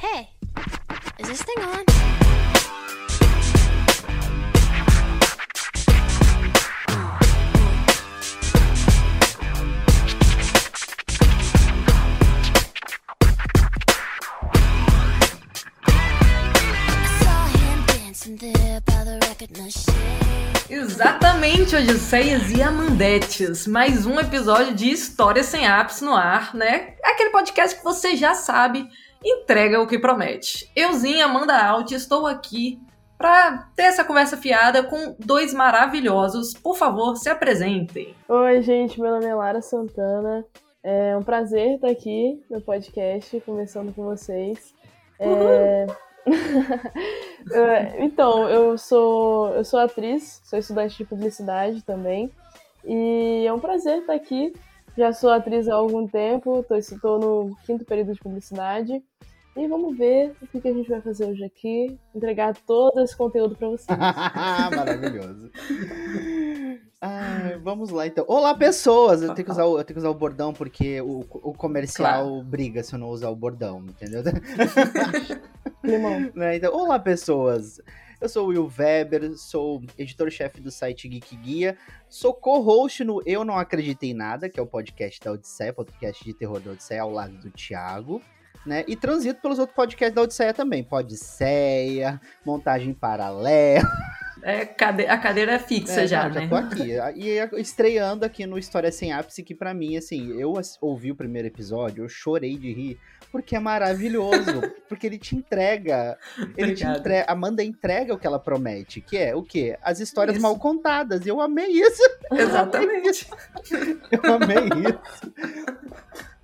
Hey, is this thing on? Exatamente, Odisseias e Amandetes. Mais um episódio de História Sem Ápice no ar, né? Aquele podcast que você já sabe, entrega o que promete. Euzinha, Amanda Alt, estou aqui para ter essa conversa fiada com dois maravilhosos. Por favor, se apresentem. Oi, gente, meu nome é Lara Santana. É um prazer estar aqui no podcast, conversando com vocês. É... Então, eu sou, eu sou atriz, sou estudante de publicidade também. E é um prazer estar aqui. Já sou atriz há algum tempo, estou no quinto período de publicidade. E vamos ver o que, que a gente vai fazer hoje aqui. Entregar todo esse conteúdo para vocês. Maravilhoso. Ai, vamos lá então. Olá, pessoas! Eu tenho que usar o, eu tenho que usar o bordão porque o, o comercial briga se eu não usar o bordão, entendeu? Limão. Né, então, olá, pessoas! Eu sou o Will Weber, sou editor-chefe do site Geek Guia, sou co-host no Eu Não Acreditei em Nada, que é o podcast da Odisseia, podcast de terror da Odisseia, ao lado do Thiago. Né? E transito pelos outros podcasts da Odisseia também. Podisseia, Montagem Paralela. É, cade- a cadeira é fixa É, já, não, né? já tô aqui. E estreando aqui no História Sem Ápice, que pra mim, assim, eu ouvi o primeiro episódio, eu chorei de rir, porque é maravilhoso. porque ele te entrega. Ele te entrega. Amanda entrega o que ela promete, que é o quê? As histórias Isso. mal contadas. E eu amei isso. Exatamente. Eu amei isso.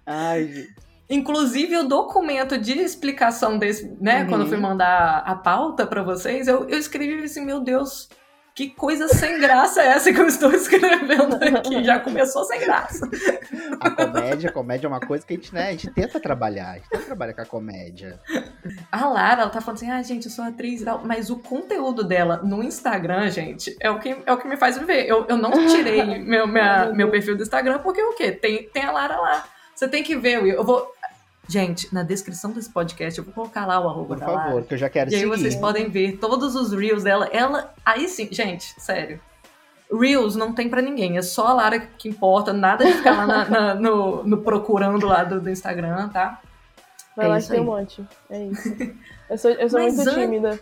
Ai, gente. Inclusive, o documento de explicação desse, né, Uhum. quando eu fui mandar a pauta pra vocês, eu, eu escrevi assim, meu Deus, que coisa sem graça é essa que eu estou escrevendo aqui? Já começou sem graça. A comédia, a comédia é uma coisa que a gente, né, a gente tenta trabalhar. A gente tenta trabalhar com a comédia. A Lara, ela tá falando assim, ah, gente, eu sou atriz e tal, mas o conteúdo dela no Instagram, gente, é o que, é o que me faz viver. Eu, eu não tirei meu, minha- meu perfil do Instagram porque o quê? Tem, tem a Lara lá. Você tem que ver, Will. Eu vou... Gente, na descrição desse podcast eu vou colocar lá o arroba Por da Lara. favor, que eu já quero E aí seguir. vocês podem ver todos os reels dela. Ela. Aí sim, gente, sério. Reels não tem pra ninguém, é só a Lara que importa, nada de ficar lá na- na- no, no procurando lá do, do Instagram, tá? Vai É lá isso que tem um aí. monte. É isso. Eu sou, eu sou muito an- tímida.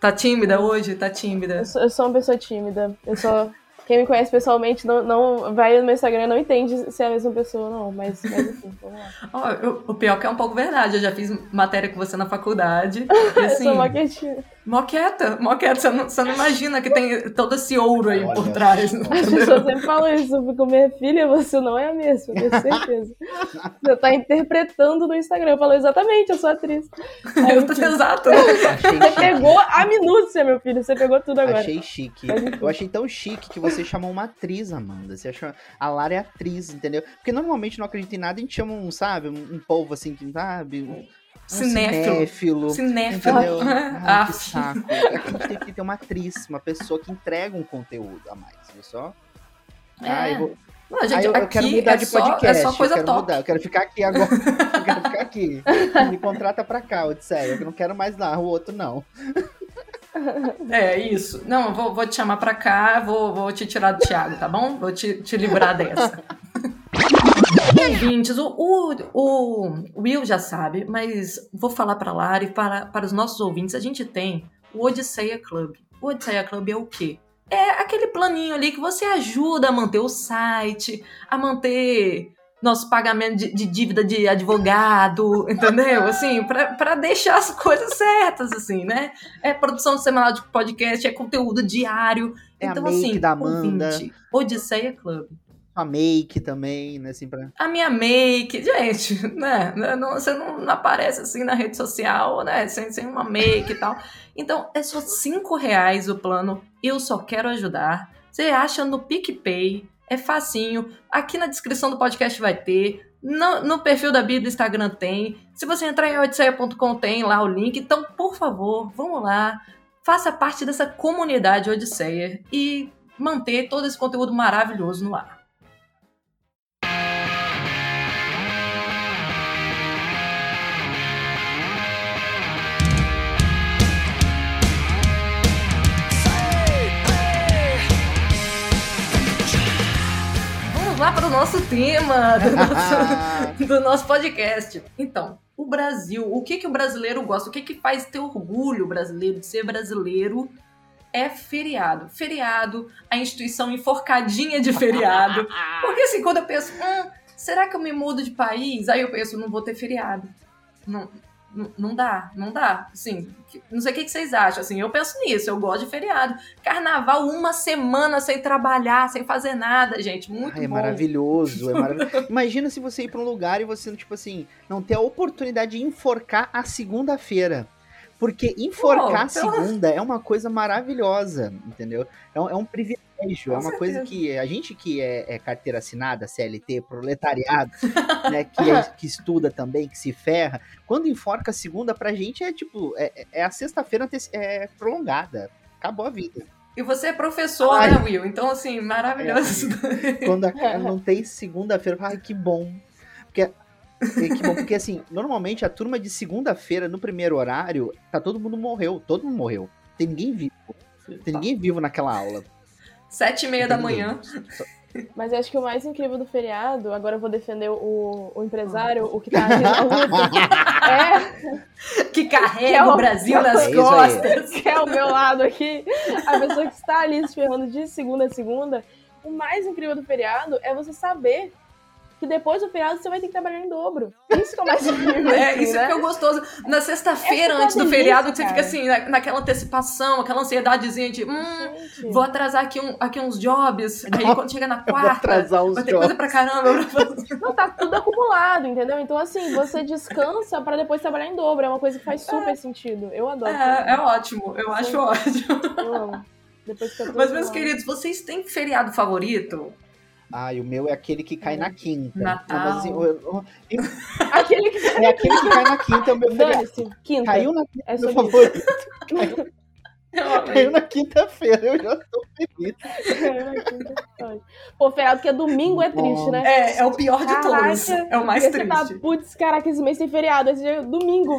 Tá tímida hoje? Tá tímida. Eu sou, eu sou uma pessoa tímida. Eu sou. Quem me conhece pessoalmente não, não vai no meu Instagram e não entende se é a mesma pessoa ou não. Mas, mas enfim, vamos lá. Eu- o pior que é um pouco verdade, eu já fiz matéria com você na faculdade. E Eu assim, sou maquetinha. mó quieta, mó quieta. Você não, você não imagina que tem todo esse ouro aí Olha por trás. As pessoas sempre falam isso. Eu fico, minha filha, você não é a mesma, eu tenho certeza. Você tá interpretando no Instagram. Eu falo, exatamente, eu sou atriz. Aí, Eu tô enfim, exato. Você pegou a minúcia, meu filho. Você pegou tudo agora. Achei chique. Eu achei tão chique que você chamou uma atriz, Amanda. Você achou. A Lara é atriz, entendeu? Porque normalmente não acredita em nada, a gente chama um, sabe, um, um povo assim que, sabe? Um, um Cinéfilo. cinéfilo. Cinéfilo. Entendeu? Ai, Ah, que saco. Aqui a gente tem que ter uma atriz, uma pessoa que entrega um conteúdo a mais, viu só? É. Ah, eu vou... Não, Ah, gente, eu, eu aqui quero mudar é de só- podcast. É só coisa eu quero top. mudar. Eu quero ficar aqui agora. eu quero ficar aqui. Me contrata pra cá, Odisseia. Eu não quero mais lá, o outro não. É, isso. Não, vou, vou te chamar pra cá, vou, vou te tirar do Thiago, tá bom? Vou te, te livrar dessa. Ouvintes, o, o, o Will já sabe, mas vou falar pra Lara e para, para os nossos ouvintes, a gente tem o Odisseia Club. O Odisseia Club é o quê? É aquele planinho ali que você ajuda a manter o site, a manter nosso pagamento de, de dívida de advogado, entendeu? Assim, pra, pra deixar as coisas certas, assim, né? É produção semanal de podcast, é conteúdo diário. É a então, make assim, da Amanda. ouvinte, Odisseia Club. A make também, né? Assim, pra... A minha make, gente, né? não- você não, não aparece assim na rede social, né? Sem, sem uma make e tal. Então, é só cinco reais o plano. Eu só quero ajudar. Você acha no PicPay, é facinho. Aqui na descrição do podcast vai ter. No, no perfil da Bíblia do Instagram tem. Se você entrar em odisseia.com tem lá o link. Então, por favor, vamos lá. Faça parte dessa comunidade Odisseia e manter todo esse conteúdo maravilhoso no ar. Lá para o nosso tema do nosso, do nosso podcast. Então, o Brasil, o que, que o brasileiro gosta? O que, que faz ter orgulho brasileiro de ser brasileiro? É feriado. Feriado, a instituição enforcadinha de feriado. Porque assim, quando eu penso, hum, será que eu me mudo de país? Aí eu penso, não vou ter feriado. Não, não, não dá, não dá. Assim, não sei o que, vocês acham. Assim, eu penso nisso, eu gosto de feriado. Carnaval, uma semana sem trabalhar, sem fazer nada, gente. Muito é bom. maravilhoso, é maravilhoso. Imagina se você ir pra um lugar e você, tipo assim, não ter a oportunidade de enforcar a segunda-feira. Porque enforcar a segunda é uma coisa maravilhosa, entendeu? É um, é um privilégio, Com é uma coisa certeza. que a gente que é, é carteira assinada, CLT, proletariado, né, que, é- que estuda também, que se ferra, quando enforca a segunda, pra gente é tipo, é, é- é a sexta-feira é prolongada. Acabou a vida. E você é professor, Ai. né, Will? Então, assim, maravilhoso. Quando a- não tem segunda-feira, ai, que bom. Porque, é, que bom, porque assim, normalmente a turma de segunda-feira, no primeiro horário, tá todo mundo morreu. Todo mundo morreu. Tem ninguém vivo. Tem ninguém vivo naquela aula. Sete e meia da manhã. Mas eu acho que o mais incrível do feriado, agora eu vou defender o, o empresário, o que tá ali na luta, é, Que carrega Que é o- o Brasil É nas aí. costas. que é o meu lado aqui, a pessoa que está ali se ferrando de segunda a segunda, o mais incrível do feriado é você saber que depois do feriado você vai ter que trabalhar em dobro. Isso que é o mais. É, assim, isso né? que é gostoso. Na sexta-feira, é antes do delícia, feriado, que você fica assim, na- naquela antecipação, aquela ansiedadezinha de, hum, Gente, vou atrasar aqui, um, aqui uns jobs. Aí Não, quando chega na quarta, atrasar os vai ter jogos. coisa pra caramba. Não, tá tudo acumulado, entendeu? Então, assim, você descansa pra depois trabalhar em dobro. É uma coisa que faz super sentido. Eu adoro. É, é ótimo, eu acho Sim. ótimo. Eu amo. Depois que eu tô Mas, meus acumulado. queridos, vocês têm feriado favorito? Ai, o meu é aquele que cai na quinta. Natal. Não, assim, eu- eu- Aquele que. é aquele que cai na quinta, é o meu quinta. Caiu na quinta, É meu favorito. Eu Caiu na quinta-feira, eu já tô feliz. Pô, feriado que é domingo é triste, né? É, é o pior de Caraca, todos. É o mais Porque você triste. tá, putz, caraca, esse mês tem feriado, esse dia é domingo.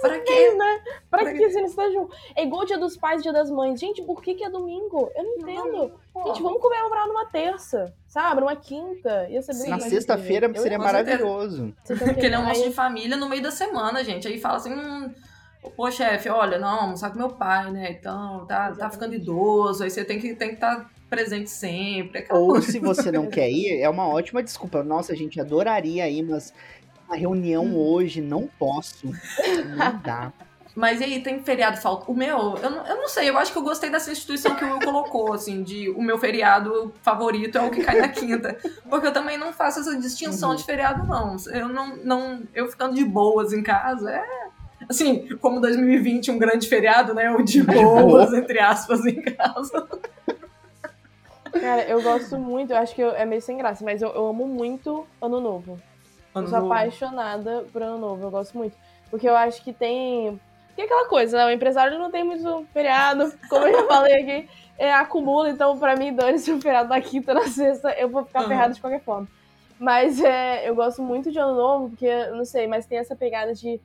Pra quê? né? Pra Pra que você não está junto? É igual o dia dos pais e dia das mães. Gente, por que, que é domingo? Eu não entendo. Gente, vamos comemorar numa terça, sabe? Numa quinta. Ia ser bem. Na sexta-feira seria Eu- maravilhoso. Tá Aquele almoço Aí- de família no meio da semana, gente. Aí fala assim, hum, pô, chefe, olha, não, almoçar com meu pai, né? Então, tá, tá ficando idoso, aí você tem que tem que estar presente sempre. Ou coisa. se você não quer ir, é uma ótima desculpa. Nossa, a gente adoraria ir, mas a reunião Hum. hoje não posso. Não dá. Mas e aí, tem feriado falta? O meu, eu não, eu não sei, eu acho que eu gostei dessa instituição que o Will colocou, assim, de o meu feriado favorito é o que cai na quinta. Porque eu também não faço essa distinção Uhum. de feriado, não. Eu não, não. Eu ficando de boas em casa, é. Assim, como 2020, um grande feriado, né? O de boas, entre aspas, em casa. Cara, eu gosto muito, eu acho que eu- é meio sem graça, mas eu, eu amo muito Ano Novo. Eu Ano sou novo. apaixonada por Ano Novo, eu gosto muito. Porque eu acho que tem. Tem aquela coisa, né? O empresário não tem muito feriado, como eu já falei aqui, é, acumula, então pra mim, dane-se o feriado da quinta na sexta, eu vou ficar Aham. ferrada de qualquer forma. Mas é, eu gosto muito de Ano Novo, porque, eu não sei, mas tem essa pegada de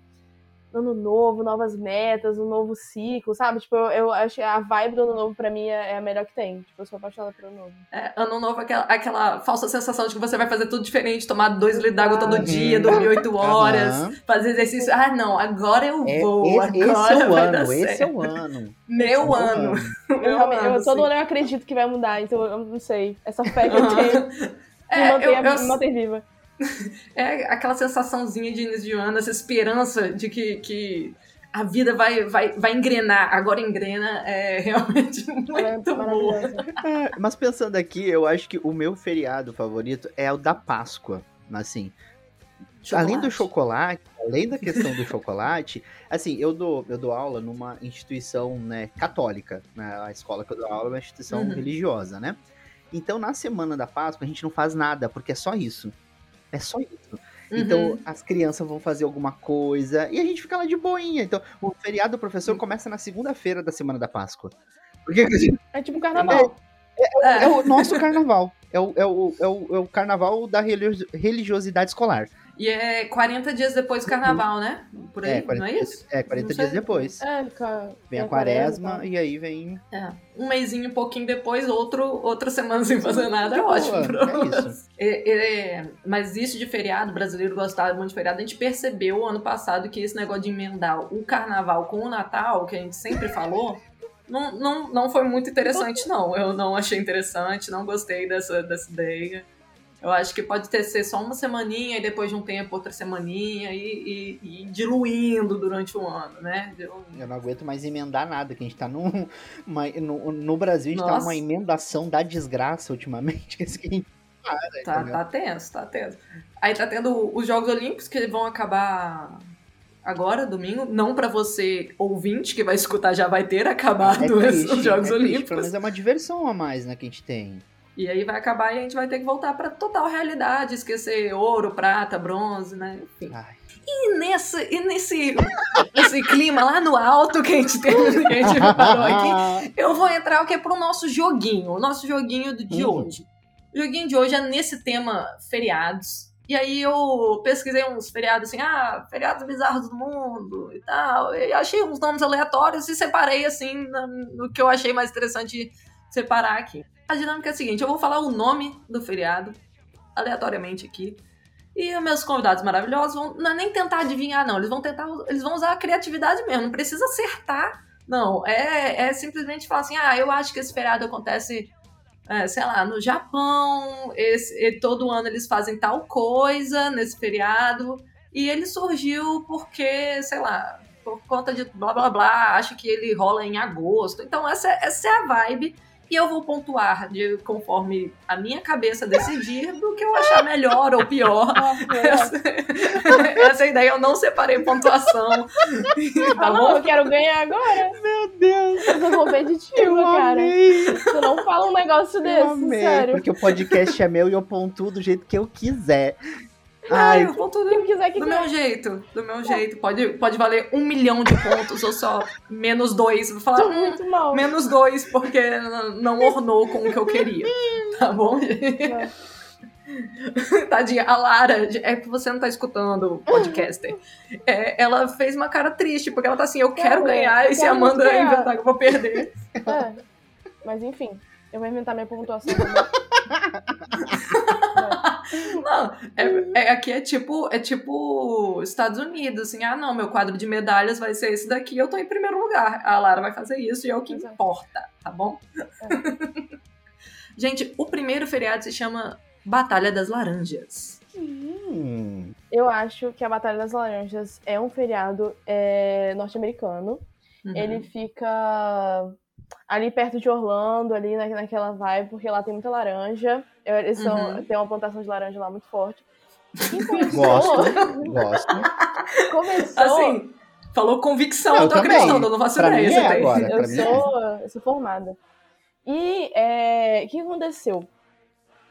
Ano Novo, novas metas, um novo ciclo, sabe? Tipo, eu, eu acho que a vibe do Ano Novo pra mim é, é a melhor que tem. Tipo, eu sou apaixonada por Ano Novo. É, ano novo, aquela, aquela falsa sensação de que você vai fazer tudo diferente, tomar dois litros d'água todo Uhum. dia, dormir oito horas, Aham. fazer exercício. Ah, não, agora eu É, vou, esse, agora esse é o ano, esse é o ano. Meu é o ano. Eu, ano, eu, todo ano eu acredito que vai mudar, então eu não sei. Essa fé que eu tenho me, É, mantém, eu- eu- me mantém viva. é aquela sensaçãozinha de início de ano, essa esperança de que, que a vida vai, vai, vai engrenar. Agora engrena é realmente muito é boa. É, mas pensando aqui, eu acho que o meu feriado favorito é o da Páscoa. Assim, além do chocolate, além da questão do chocolate, assim, eu dou, eu dou aula numa instituição né, católica. Né? A escola que eu dou aula é uma instituição Uhum. religiosa, né? Então, na semana da Páscoa, a gente não faz nada, porque é só isso. É só isso. Então, Uhum. as crianças vão fazer alguma coisa e a gente fica lá de boinha. Então, o feriado do professor começa na segunda-feira da semana da Páscoa. Porque É tipo um carnaval. É. é o nosso carnaval. É o, é o, é o, é o carnaval da religi- religiosidade escolar. E é 40 dias depois do carnaval, né? Por aí, É, 40, não é dias, isso? é, 40 Não dias depois. É, ca- Vem a tem quaresma tá? e aí vem. É. Um mêsinho, um pouquinho depois, outro, outra semana sem fazer nada, é ótimo. pra é nós. isso. É, é, mas isso de feriado, o brasileiro gostava muito de feriado, a gente percebeu ano passado que esse negócio de emendar o carnaval com o Natal, que a gente sempre falou, não, não, não foi muito interessante, não. Eu não achei interessante, não gostei dessa, dessa ideia. Eu acho que pode ter ser só uma semaninha e depois de um tempo outra semaninha e, e, e diluindo durante o ano, né? Eu- Eu não aguento mais emendar nada, que a gente tá num, uma- no, no Brasil, a gente tá Nossa. numa emendação da desgraça ultimamente. que é que a gente para, Tá, tá tenso, tá tenso. Aí tá tendo os Jogos Olímpicos que vão acabar agora, domingo. Não pra você, ouvinte, que vai escutar, já vai ter acabado É os- triste, os Jogos é triste, Olímpicos. Pelo menos é uma diversão a mais, né, que a gente tem. E aí vai acabar e a gente vai ter que voltar pra total realidade, esquecer ouro, prata, bronze, né? Enfim. Ai, E, nessa, e nesse, nesse clima lá no alto que a gente, tem, que a gente preparou aqui, eu vou entrar o que é pro nosso joguinho, o nosso joguinho de Hum. hoje. O joguinho de hoje é nesse tema feriados. E aí eu pesquisei uns feriados assim, ah, feriados bizarros do mundo e tal. E achei uns nomes aleatórios e separei assim na- no que eu achei mais interessante separar aqui. A dinâmica é a seguinte, eu vou falar o nome do feriado aleatoriamente aqui. E os meus convidados maravilhosos vão não é nem tentar adivinhar, não. Eles vão tentar, eles vão usar a criatividade mesmo. Não precisa acertar, não. É, é simplesmente falar assim: ah, eu acho que esse feriado acontece, é, sei lá, no Japão. Esse, todo ano eles fazem tal coisa nesse feriado. E ele surgiu porque, sei lá, por conta de blá blá blá. Acho que ele rola em agosto. Então, essa, é- essa é a vibe. E eu vou pontuar de, conforme a minha cabeça decidir do que eu achar melhor ou pior. Nossa, Essa, essa ideia eu não separei pontuação. Tá Ah, não, bom? eu quero ganhar agora. Meu Deus, Eu sou competitiva, eu cara. amei, Tu não fala um negócio eu desse, amei. sério. Porque o podcast é meu e eu pontuo do jeito que eu quiser. Ai, eu pontuo Quem quiser que do meu jeito. Do meu jeito. Pode, pode valer um milhão de pontos ou só menos dois. Vou falar hum, muito mal. menos dois porque não ornou com o que eu queria. Tá bom? Tadinha, a Lara, é que você não tá escutando o podcaster. É, ela fez uma cara triste, porque ela tá assim, eu quero Quero, ganhar, e se a Amanda ganhar. inventar que eu vou perder. É. Mas enfim, eu vou inventar minha pontuação também. Não, é, é- aqui é tipo, é tipo Estados Unidos, assim, ah não, meu quadro de medalhas vai ser esse daqui, eu tô em primeiro lugar. A Lara vai fazer isso e é o que Exato. importa, tá bom? Gente, o primeiro feriado se chama Batalha das Laranjas. hum, Eu acho que a Batalha das Laranjas é um feriado é, norte-americano. Uhum. Ele fica ali perto de Orlando, ali na, naquela vibe, porque lá tem muita laranja. Eles são, Uhum. tem uma plantação de laranja lá muito forte. Começou, gosto, gosto. começou Assim, falou convicção, Eu eu tô também. acreditando, eu não faço Pra ideia. é agora. Eu é. sou, eu sou formada. E é, o que aconteceu?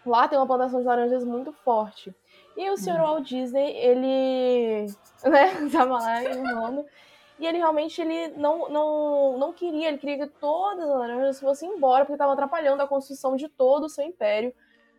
Lá tem uma plantação de laranjas muito forte. E o senhor Hum. Walt Disney, ele né, tava lá em Orlando. E ele realmente ele não, não, não queria, ele queria que todas as laranjas fossem embora, porque estavam atrapalhando a construção de todo o seu império,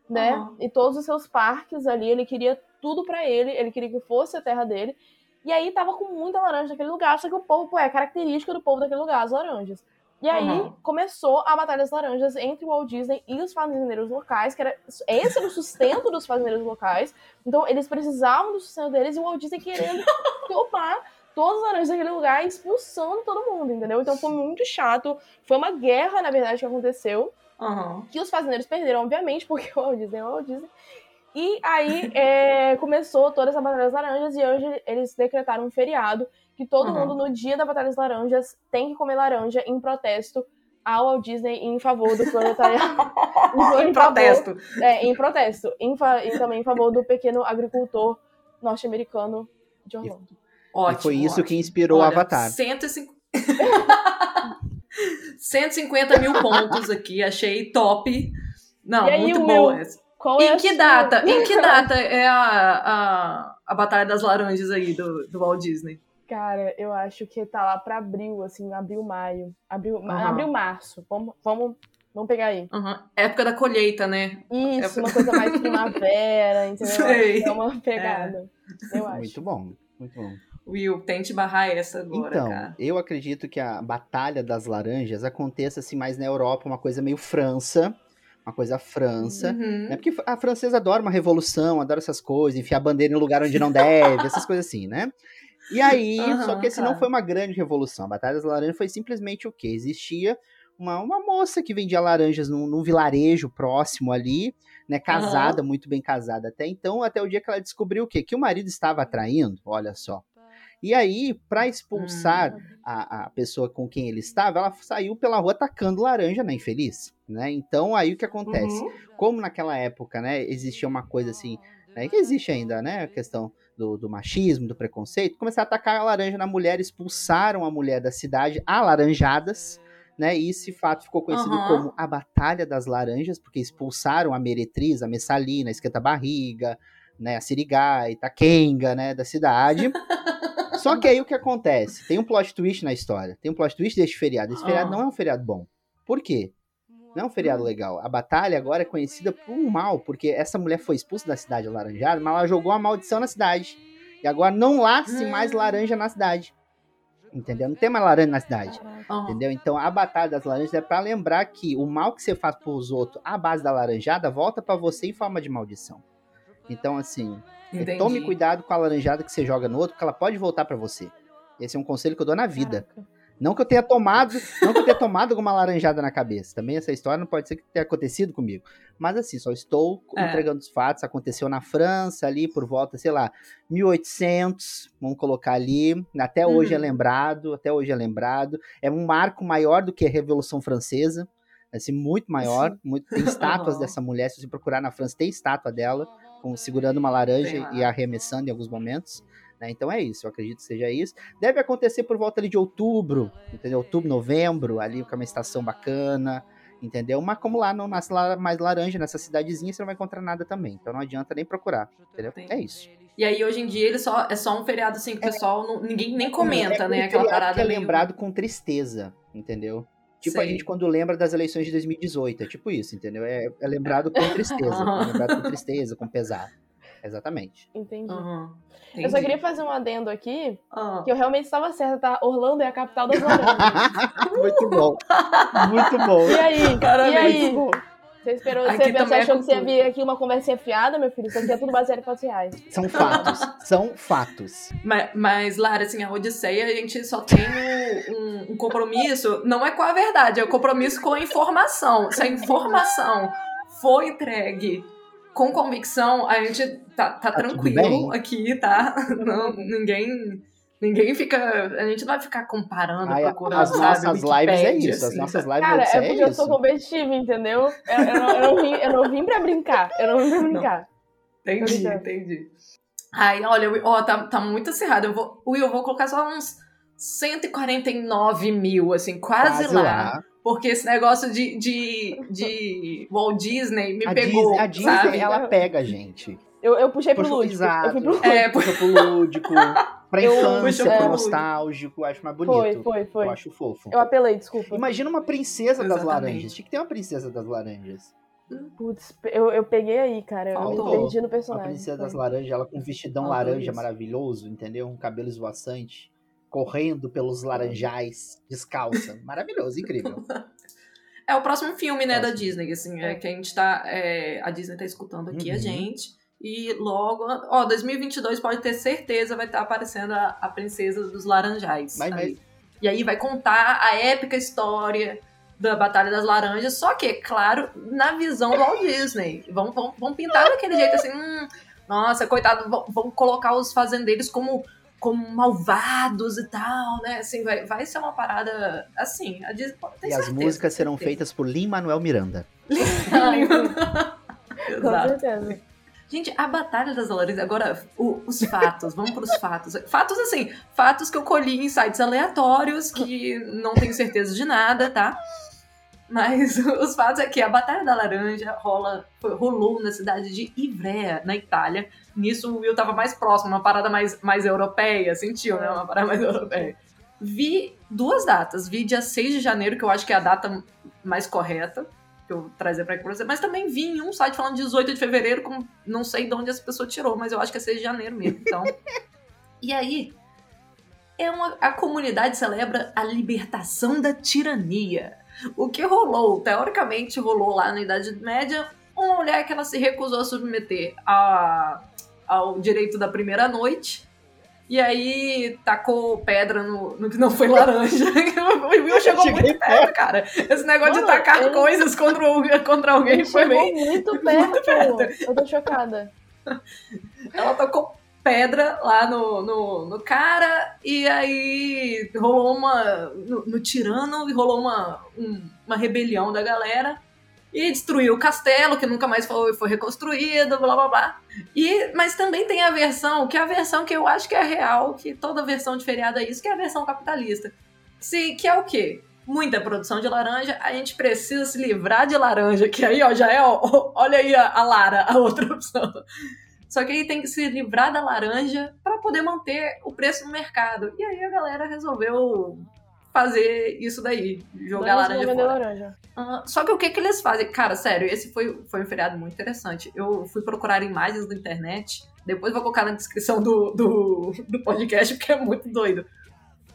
né? Aham. E todos os seus parques ali, ele queria tudo pra ele, ele queria que fosse a terra dele. E aí tava com muita laranja naquele lugar, só que o povo, pô, é característica do povo daquele lugar, as laranjas. E aí Uhum. começou a Batalha das Laranjas entre o Walt Disney e os fazendeiros locais, que era esse era o sustento dos fazendeiros locais. Então eles precisavam do sustento deles e o Walt Disney querendo tomar todas as laranjas daquele lugar, expulsando todo mundo, entendeu? Então foi muito chato. Foi uma guerra, na verdade, que aconteceu Aham. que os fazendeiros perderam, obviamente, porque o Walt Disney é o Walt Disney. E aí é, começou toda essa Batalha das Laranjas e hoje eles decretaram um feriado que todo Uhum. mundo, no dia da Batalha das Laranjas, tem que comer laranja em protesto ao Walt Disney em favor do planetariado. Em Em favor- protesto. É, em protesto. Em fa- e também em favor do pequeno agricultor norte-americano de Orlando. Ótimo, e foi isso ótimo. que inspirou o Avatar. 150... 150 mil pontos aqui, achei top. Não, aí, muito boa meu? essa. Qual é Em a que data? Em que data é a, a, a Batalha das Laranjas aí do, do Walt Disney? Cara, eu acho que tá lá pra abril, assim, abril, maio. Abril, Aham. abril março. Vamos, vamos Vamos pegar aí. Uhum. Época da colheita, né? Isso, uma coisa mais primavera, entendeu? Sei. É uma pegada. Eu acho. Muito bom, muito bom. Will, tente barrar essa agora, Então, cara. eu acredito que a Batalha das Laranjas aconteça assim mais na Europa, uma coisa meio França, uma coisa França. Uhum. Né? Porque a francesa adora uma revolução, adora essas coisas, enfiar a bandeira em lugar onde não deve, essas coisas assim, né? E aí, Aham, só que esse não claro. foi uma grande revolução. A Batalha das Laranjas foi simplesmente o quê? Existia uma, uma moça que vendia laranjas num, num vilarejo próximo ali, né? Casada, muito bem casada até então, até o dia que ela descobriu o quê? Que o marido estava atraindo, olha só. E aí, pra expulsar a, a pessoa com quem ele estava, ela saiu pela rua atacando laranja na infeliz, né? Então, aí o que acontece? Uhum. como naquela época, né, existia uma coisa assim, né, que existe ainda, né, a questão do, do machismo, do preconceito, começaram a atacar a laranja na mulher, expulsaram a mulher da cidade alaranjadas, né, e esse fato ficou conhecido Aham. como a Batalha das Laranjas, porque expulsaram a meretriz, a messalina, a esquenta-barriga, né, a sirigaita, a kenga, né, da cidade. Só que aí o que acontece? Tem um plot twist na história, tem um plot twist deste feriado. Esse feriado Ah. não é um feriado bom. Por quê? Não é um feriado legal. A batalha agora é conhecida por um mal, porque essa mulher foi expulsa da cidade alaranjada, mas ela jogou uma maldição na cidade. E agora não nasce mais laranja na cidade. Entendeu? Não tem mais laranja na cidade. Uhum. Entendeu? Então a batalha das laranjas é pra lembrar que o mal que você faz pros outros à base da laranjada volta pra você em forma de maldição. Então, assim, Entendi. tome cuidado com a laranjada que você joga no outro, porque ela pode voltar pra você. Esse é um conselho que eu dou na vida. Caraca. Não que eu tenha tomado, não que eu tenha tomado alguma laranjada na cabeça. Também essa história não pode ser que tenha acontecido comigo. Mas assim, só estou É. entregando os fatos. Aconteceu na França ali por volta, sei lá, 1800, vamos colocar ali. Até hoje é Uhum. lembrado, até hoje é lembrado. É um marco maior do que a Revolução Francesa. Assim, muito maior. Muito, tem estátuas Uhum. dessa mulher. Se você procurar na França, tem estátua dela, com, segurando uma laranja e arremessando em alguns momentos. né? Então é isso, eu acredito que seja isso. Deve acontecer por volta ali de outubro, entendeu? Outubro, novembro, ali com uma estação bacana, entendeu? Mas como lá não nasce mais laranja nessa cidadezinha, você não vai encontrar nada também. Então não adianta nem procurar, entendeu? É isso. E aí, hoje em dia, ele só, é só um feriado assim que o pessoal não- ninguém nem comenta, é né? Aquela parada. é meio- lembrado com tristeza, entendeu? Tipo a gente quando lembra das eleições de 2018, é tipo isso, entendeu? É, é lembrado com tristeza, é lembrado com tristeza, com pesar. Exatamente. Entendi. Uhum. Eu só Entendi. queria fazer um adendo aqui, Ah. que eu realmente estava certa, tá? Orlando é a capital das laranjas. Muito bom. Muito bom. E aí? Parabéns. E aí? Você esperou, Aqui você, você também é achou que você ia vir aqui uma conversinha fiada, meu filho? Isso aqui é tudo baseado em fatos reais. São fatos. São fatos. Mas, mas, Lara, assim, a Odisseia, a gente só tem um, um- um compromisso, não é com a verdade, é o compromisso com a informação. Se a informação for entregue com convicção, a gente tá, tá, Tá tranquilo aqui, tá? Não, ninguém. Ninguém fica. A gente não vai ficar comparando, Ai, procurando, as sabe? nossas lives é isso. As assim, nossas sabe? lives Cara, é é porque eu isso. sou competitiva, entendeu? Eu, eu não, eu, não vim, eu não vim pra brincar. Eu não vim pra brincar. Entendi, Tô brincando. entendi. Ai, olha, ó, tá, tá muito acirrado. Eu vou, Will, eu vou colocar só uns 149 mil, assim, quase, Quase lá. lá. Porque esse negócio de, de, de Walt Disney me A pegou, Disney, a Disney, sabe? ela pega a gente. Eu, eu puxei pro Puxa- lúdico. Exato. Eu fui pro É, Puxa pro lúdico, pra Eu- infância, pro nostálgico. Acho mais bonito. Foi, foi, foi. Eu acho fofo. Eu apelei, desculpa. Imagina uma princesa das Exatamente. laranjas. Tinha que ter uma princesa das laranjas. Putz, eu, eu peguei aí, cara. Eu Faltou. me perdi no Uma personagem. princesa das laranjas, ela com um vestidão Faltou laranja isso. maravilhoso, entendeu? Um cabelo esvoaçante. Correndo pelos laranjais, descalça. Maravilhoso, incrível. É o próximo filme, né, da. Disney, assim, é É. que a gente tá, é, a Disney tá escutando aqui a Uhum. gente, e logo, ó, 2022 pode ter certeza vai estar aparecendo a, a Princesa dos Laranjais. Vai aí. mesmo. E aí vai contar a épica história da Batalha das Laranjas, só que, claro, na visão do Walt Disney. Vão, vão, vão pintar daquele jeito assim, hum, nossa, coitado, vão, vão colocar os fazendeiros como, como malvados e tal, né? Assim, vai, vai ser uma parada assim. A Disney pode ter E as certeza, músicas serão feitas por Lin-Manuel Miranda. Ai, Com Exato. certeza. Gente, a Batalha das Laranjas, agora, o- os fatos, vamos pros fatos. Fatos, assim, fatos que eu colhi em sites aleatórios, que não tenho certeza de nada, tá? Mas os fatos é que a Batalha da Laranja rola, rolou na cidade de Ivrea, na Itália. Nisso o Will tava mais próximo, uma parada mais, mais europeia, sentiu, né? Uma parada mais europeia. Vi duas datas. Vi dia 6 de janeiro, que eu acho que é a data mais correta. Que eu trazer pra você. Mas também vi um site falando 18 de fevereiro, com, não sei de onde essa pessoa tirou, mas eu acho que é 6 de janeiro mesmo. Então. e aí, é uma, a comunidade celebra a libertação da tirania. O que rolou, teoricamente rolou lá na Idade Média, uma mulher que ela se recusou a submeter a, ao direito da primeira noite. E aí tacou pedra no, no que não foi laranja. o Will chegou muito perto, cara. Esse negócio de Mano, tacar ele- coisas contra, o- contra alguém Ele foi bem. muito perto. perto. Eu tô chocada. Ela tocou pedra lá no, no, no cara, e aí rolou uma. No, no tirano, e rolou uma, um- uma rebelião da galera. E destruiu o castelo, que nunca mais foi, foi reconstruído, blá blá blá. E, mas também tem a versão, que é a versão que eu acho que é real, que toda versão de feriado é isso, que é a versão capitalista. Se, que é o quê? Muita produção de laranja, a gente precisa se livrar de laranja, que aí, ó, já é, ó, olha aí a, a Lara, a outra opção. Só que aí tem que se livrar da laranja para poder manter o preço no mercado. E aí a galera resolveu fazer isso daí, jogar Dane-se, laranja fora. laranja. Só que o que que eles fazem? Cara, sério, esse foi, foi um feriado muito interessante. Eu fui procurar imagens na internet, depois vou colocar na descrição do, do, do podcast, porque é muito doido.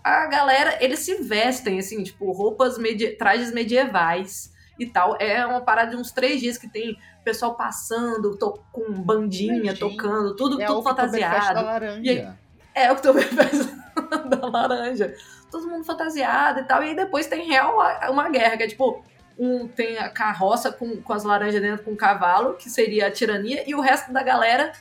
A galera, eles se vestem, assim, tipo, roupas, medi trajes medievais e tal. É uma parada de uns três dias que tem pessoal passando, to com bandinha, tocando, tudo, É tudo o Oktoberfest da fantasiado. laranja. Aí- É, o que tu da laranja. Todo mundo fantasiado e tal. E aí depois tem real uma guerra, que é tipo, um, tem a carroça com, com as laranjas dentro com o cavalo, que seria a tirania, e o resto da galera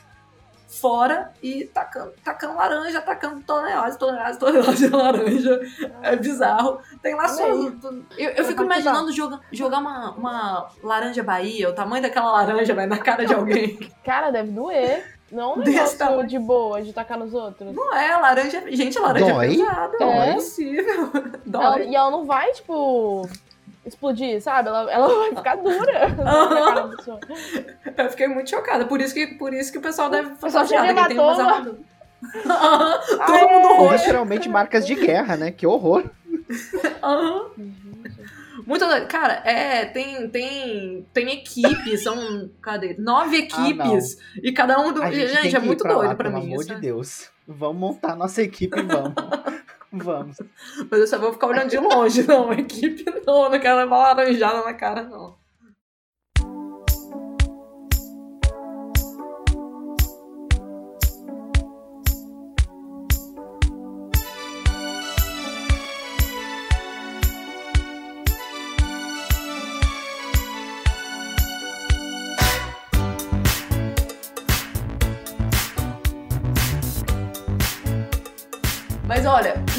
fora e tacando, tacando laranja, tacando toneladas, toneladas, toneladas de laranja. É bizarro. Tem lá só. Eu, eu fico imaginando jogar, jogar uma, uma laranja Bahia, o tamanho daquela laranja, vai na cara de alguém. Cara, deve doer. Não um Desse negócio de boa, de tacar nos outros. Não é, laranja. Gente, laranja Dói? é pesado. Dói? Não é possível. Dói. Ela- e ela não vai, tipo, explodir, sabe? Ela, ela vai ficar dura. Pessoa. Eu fiquei muito chocada. Por isso que, por isso que o pessoal deve fantasiado, tinha que tem Todo mundo roxo. Literalmente marcas de guerra, né? Que horror. Aham. Muito. Cara, é, tem, tem, tem equipe, são, cadê? Nove equipes. e cada um do. A Gente, gente, é muito pra doido lá, pra pelo mim. amor isso, de né? Deus. Vamos montar nossa equipe e vamos. vamos. Mas eu só vou ficar olhando de longe, não. Equipe não, não quero levar laranjada na cara, não.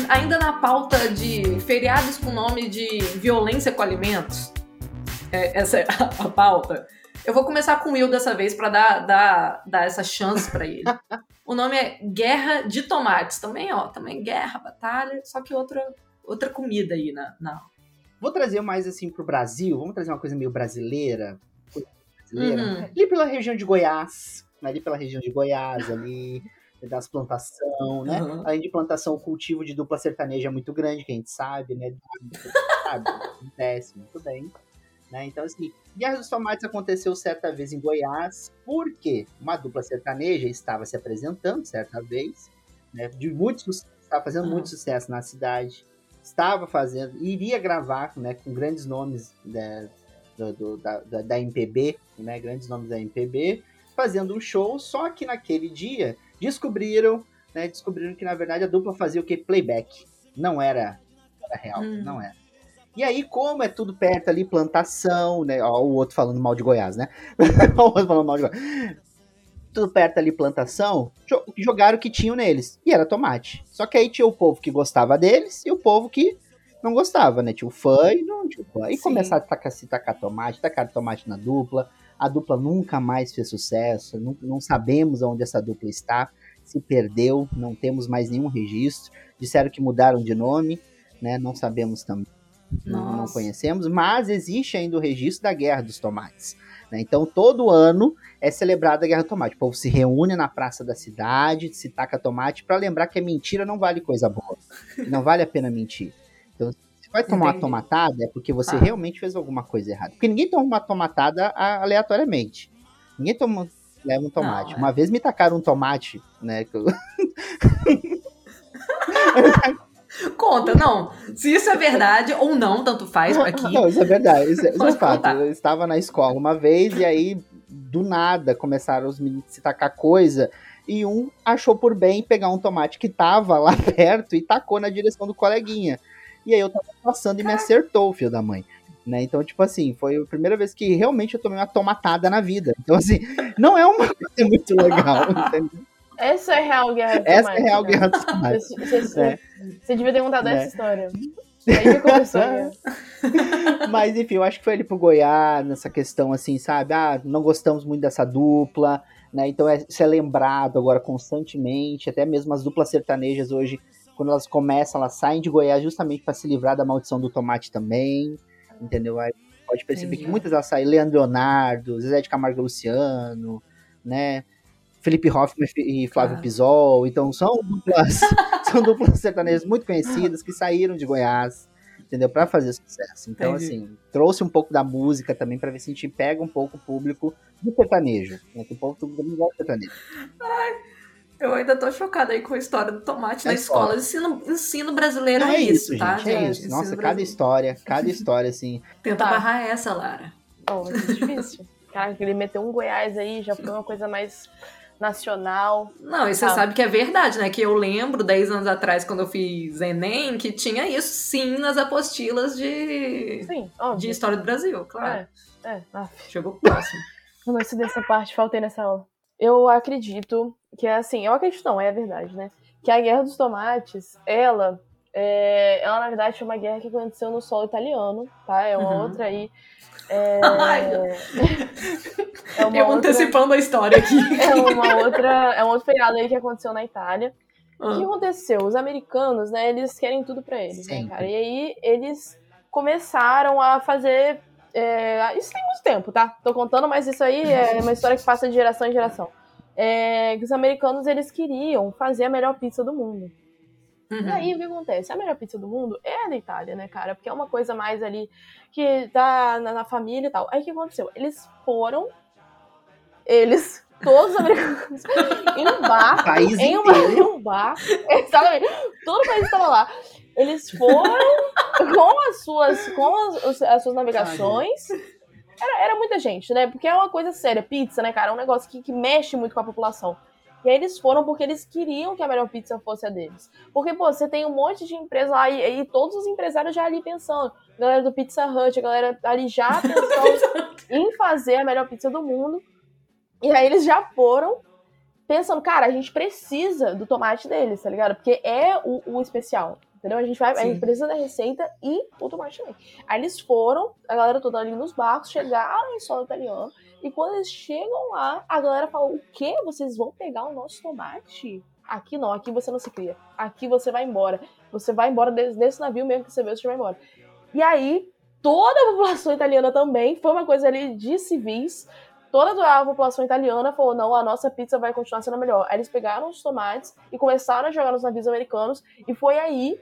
Ainda na pauta de feriados com nome de violência com alimentos, é, essa é a, a pauta. Eu vou começar com o Will dessa vez pra dar, dar, dar essa chance pra ele. O nome é Guerra de Tomates. Também, ó, também guerra, batalha, só que outra, outra comida aí na, na, Vou trazer mais assim pro Brasil. Vamos trazer uma coisa meio brasileira. coisa brasileira. Uhum. Ali pela região de Goiás. Ali pela região de Goiás, ali das plantação, né? Uhum. Além de plantação, o cultivo de dupla sertaneja é muito grande, que a gente sabe, né? Sabe? Acontece muito bem. Né? Então, assim, Guerra dos Tomates aconteceu certa vez em Goiás, porque uma dupla sertaneja estava se apresentando certa vez, né? De muito sucesso, estava fazendo Ah. muito sucesso na cidade, estava fazendo, iria gravar né, com grandes nomes da, do- do- da, da, da MPB, né? Grandes nomes da MPB, fazendo um show, só que naquele dia descobriram, né? Descobriram que na verdade a dupla fazia o que? Playback. Não era, era real, Hum. não era. E aí, como é tudo perto ali, plantação, né? Ó, o outro falando mal de Goiás, né? o outro falando mal de Goiás. Tudo perto ali, plantação, jo- jogaram o que tinham neles. E era tomate. Só que aí tinha o povo que gostava deles e o povo que não gostava, né? Tinha o fã e não tinha o fã. Sim. começaram a tacar, se tacar tomate, tacar tomate na dupla. A dupla nunca mais fez sucesso. Não, não sabemos onde essa dupla está. Se perdeu, não temos mais nenhum registro. Disseram que mudaram de nome, né? Não sabemos também. Não, não conhecemos, mas existe ainda o registro da Guerra dos Tomates. né? Então, todo ano é celebrada a Guerra do Tomate. O povo se reúne na praça da cidade, se taca tomate, para lembrar que a mentira não vale coisa boa. Não vale a pena mentir. Então, Você vai tomar uma Entendi. tomatada é porque você Tá. realmente fez alguma coisa errada. Porque ninguém toma uma tomatada aleatoriamente. Ninguém toma, leva um tomate. Não, é. Uma vez me tacaram um tomate, né? que eu- Conta, não. Se isso é verdade ou não, tanto faz aqui. Não, isso é verdade. Isso, é- isso é fato. contar. Eu estava na escola uma vez e aí, do nada, começaram os meninos a se tacar coisa. E um achou por bem pegar um tomate que tava lá perto e tacou na direção do coleguinha. E aí eu tava passando e me acertou, o filho da mãe. Né? Então, tipo assim, foi a primeira vez que realmente eu tomei uma tomatada na vida. Então, assim, não é uma coisa muito legal, entendeu? Essa é real guerra de Essa é real cara. guerra dos tomates. Você, você- É. você devia ter contado É. essa história. Aí que começou, né? Mas enfim, eu acho que foi ele pro Goiás nessa questão assim, sabe? Ah, não gostamos muito dessa dupla, né? Então é, isso é lembrado agora constantemente, até mesmo as duplas sertanejas hoje, quando elas começam, elas saem de Goiás justamente para se livrar da maldição do tomate também, entendeu? Aí pode perceber Entendi. que muitas elas saem, Leandro Leonardo, Zezé de Camargo Luciano, né? Felipe Hoffmann e Flávio Ah. Pisol, então são duplas, são duplas sertanejas muito conhecidas que saíram de Goiás, entendeu? Pra fazer sucesso. Então, Entendi. assim, trouxe um pouco da música também pra ver se a gente pega um pouco o público do sertanejo. Né? Que o povo mundo gosta de sertanejo. Eu ainda tô chocada aí com a história do tomate Na na escola. escola. Ensino, ensino brasileiro Não é, isso, tá, gente, é isso. Nossa, cada brasileiro. história, cada história, assim. Tenta Tá. barrar essa, Lara. Bom, ser difícil. Cara, ele meteu um Goiás aí, já foi uma coisa mais nacional. Não, e você Tá. sabe que é verdade, né? Que eu lembro, 10 anos atrás, quando eu fiz Enem, que tinha isso sim nas apostilas de, Sim, óbvio. de História do Brasil, claro. É, é. Chegou próximo. eu não estudei essa parte, faltei nessa aula. Eu acredito que é assim, eu acredito não, é verdade, né? Que a Guerra dos Tomates, ela, é, ela na verdade foi uma guerra que aconteceu no solo italiano, tá? É uma Uhum. outra aí. É, é uma eu outra, antecipando a história aqui. é uma outra, é um outro feriado aí que aconteceu na Itália. O que Ah, aconteceu? Os americanos, né, eles querem tudo pra eles, né, cara? E aí eles começaram a fazer. É, isso tem muito tempo, tá? Tô contando, mas isso aí é uma história que passa de geração em geração. É, que os americanos eles queriam fazer a melhor pizza do mundo. E uhum. aí o que acontece? A melhor pizza do mundo é a da Itália, né, cara? Porque é uma coisa mais ali que tá na, na família e tal. Aí o que aconteceu? Eles foram. Eles, todos os americanos, em um bar. País em, uma, em um bar. Exatamente. Todo o país estava lá. Eles foram com as suas, com as, as suas navegações. Era, era muita gente, né? Porque é uma coisa séria. Pizza, né, cara? É um negócio que, que mexe muito com a população. E aí eles foram porque eles queriam que a melhor pizza fosse a deles. Porque, pô, você tem um monte de empresa lá e, e todos os empresários já ali pensando. A galera do Pizza Hut, a galera ali já pensando em fazer a melhor pizza do mundo. E aí eles já foram pensando, cara, a gente precisa do tomate deles, tá ligado? Porque é o, o especial. Entendeu? A gente, vai, a Sim. gente precisa da receita e o tomate também. Aí eles foram, a galera toda ali nos barcos, chegaram em solo italiano. E quando eles chegam lá, a galera falou: O quê? Vocês vão pegar o nosso tomate? Aqui não, aqui você não se cria. Aqui você vai embora. Você vai embora desse, desse navio mesmo que você vê, você vai embora. E aí, toda a população italiana também, foi uma coisa ali de civis. Toda a população italiana falou: não, a nossa pizza vai continuar sendo a melhor. Aí eles pegaram os tomates e começaram a jogar nos navios americanos. E foi aí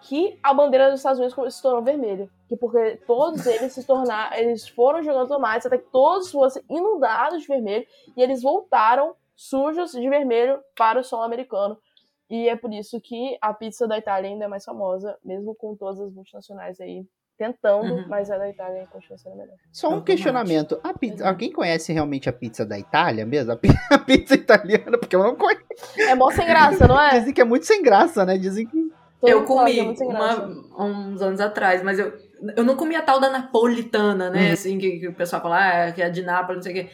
que a bandeira dos Estados Unidos se tornou vermelha. Que porque todos eles se tornaram, eles foram jogando tomates até que todos fossem inundados de vermelho e eles voltaram sujos de vermelho para o solo americano. E é por isso que a pizza da Itália ainda é mais famosa, mesmo com todas as multinacionais aí tentando, Uhum. mas a da Itália continua sendo melhor. Só um questionamento. A pizza, alguém conhece realmente a pizza da Itália mesmo? A pizza italiana? Porque eu não conheço. É mó sem graça, não é? Dizem que é muito sem graça, né? Dizem que. Todo Eu comi é sem uma- uns anos atrás, mas eu, eu não comi a tal da napolitana, né? Uhum. Assim, que, que o pessoal fala, ah, que é de Nápoles, não sei o quê.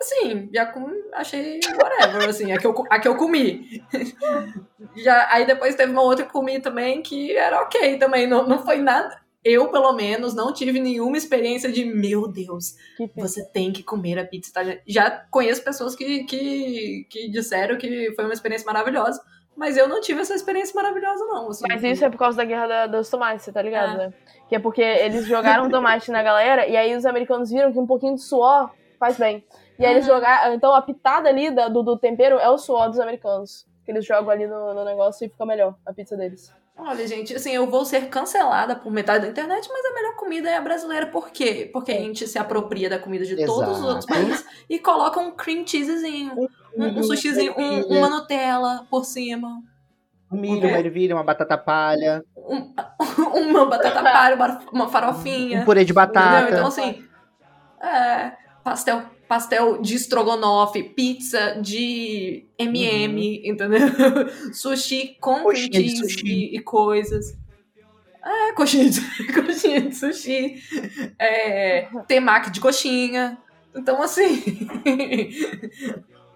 Assim, já comi, achei whatever, assim, a que eu, a que eu comi. já, aí depois teve uma outra que eu comi também que era ok também, não, não foi nada. Eu, pelo menos, não tive nenhuma experiência de, meu Deus, você tem que comer a pizza italiana. Já conheço pessoas que, que, que disseram que foi uma experiência maravilhosa, mas eu não tive essa experiência maravilhosa, não. assim. Mas isso é por causa da guerra da- dos tomates, você tá ligado, Ah. né? Que é porque eles jogaram tomate na galera e aí os americanos viram que um pouquinho de suor faz bem. E aí eles Uhum. jogaram. Então a pitada ali da- do, do tempero é o suor dos americanos. Que eles jogam ali no, no negócio e fica melhor a pizza deles. Olha, gente, assim, eu vou ser cancelada por metade da internet, mas a melhor comida é a brasileira. Por quê? Porque a gente se apropria da comida de todos os Exato. outros países e coloca um cream cheesezinho, um, um sushizinho, um- uma Nutella por cima, Um milho, uma ervilha, uma batata palha, um- uma batata palha, uma, uma farofinha. um purê de batata. Entendeu? Então, assim, é, pastel, pastel de estrogonofe, pizza de MM, entendeu? Sushi com cream Uhum. Coxinha de cheese sushi. e, e coisas. É, coxinha de, coxinha de sushi. É, temaki de coxinha. Então, assim.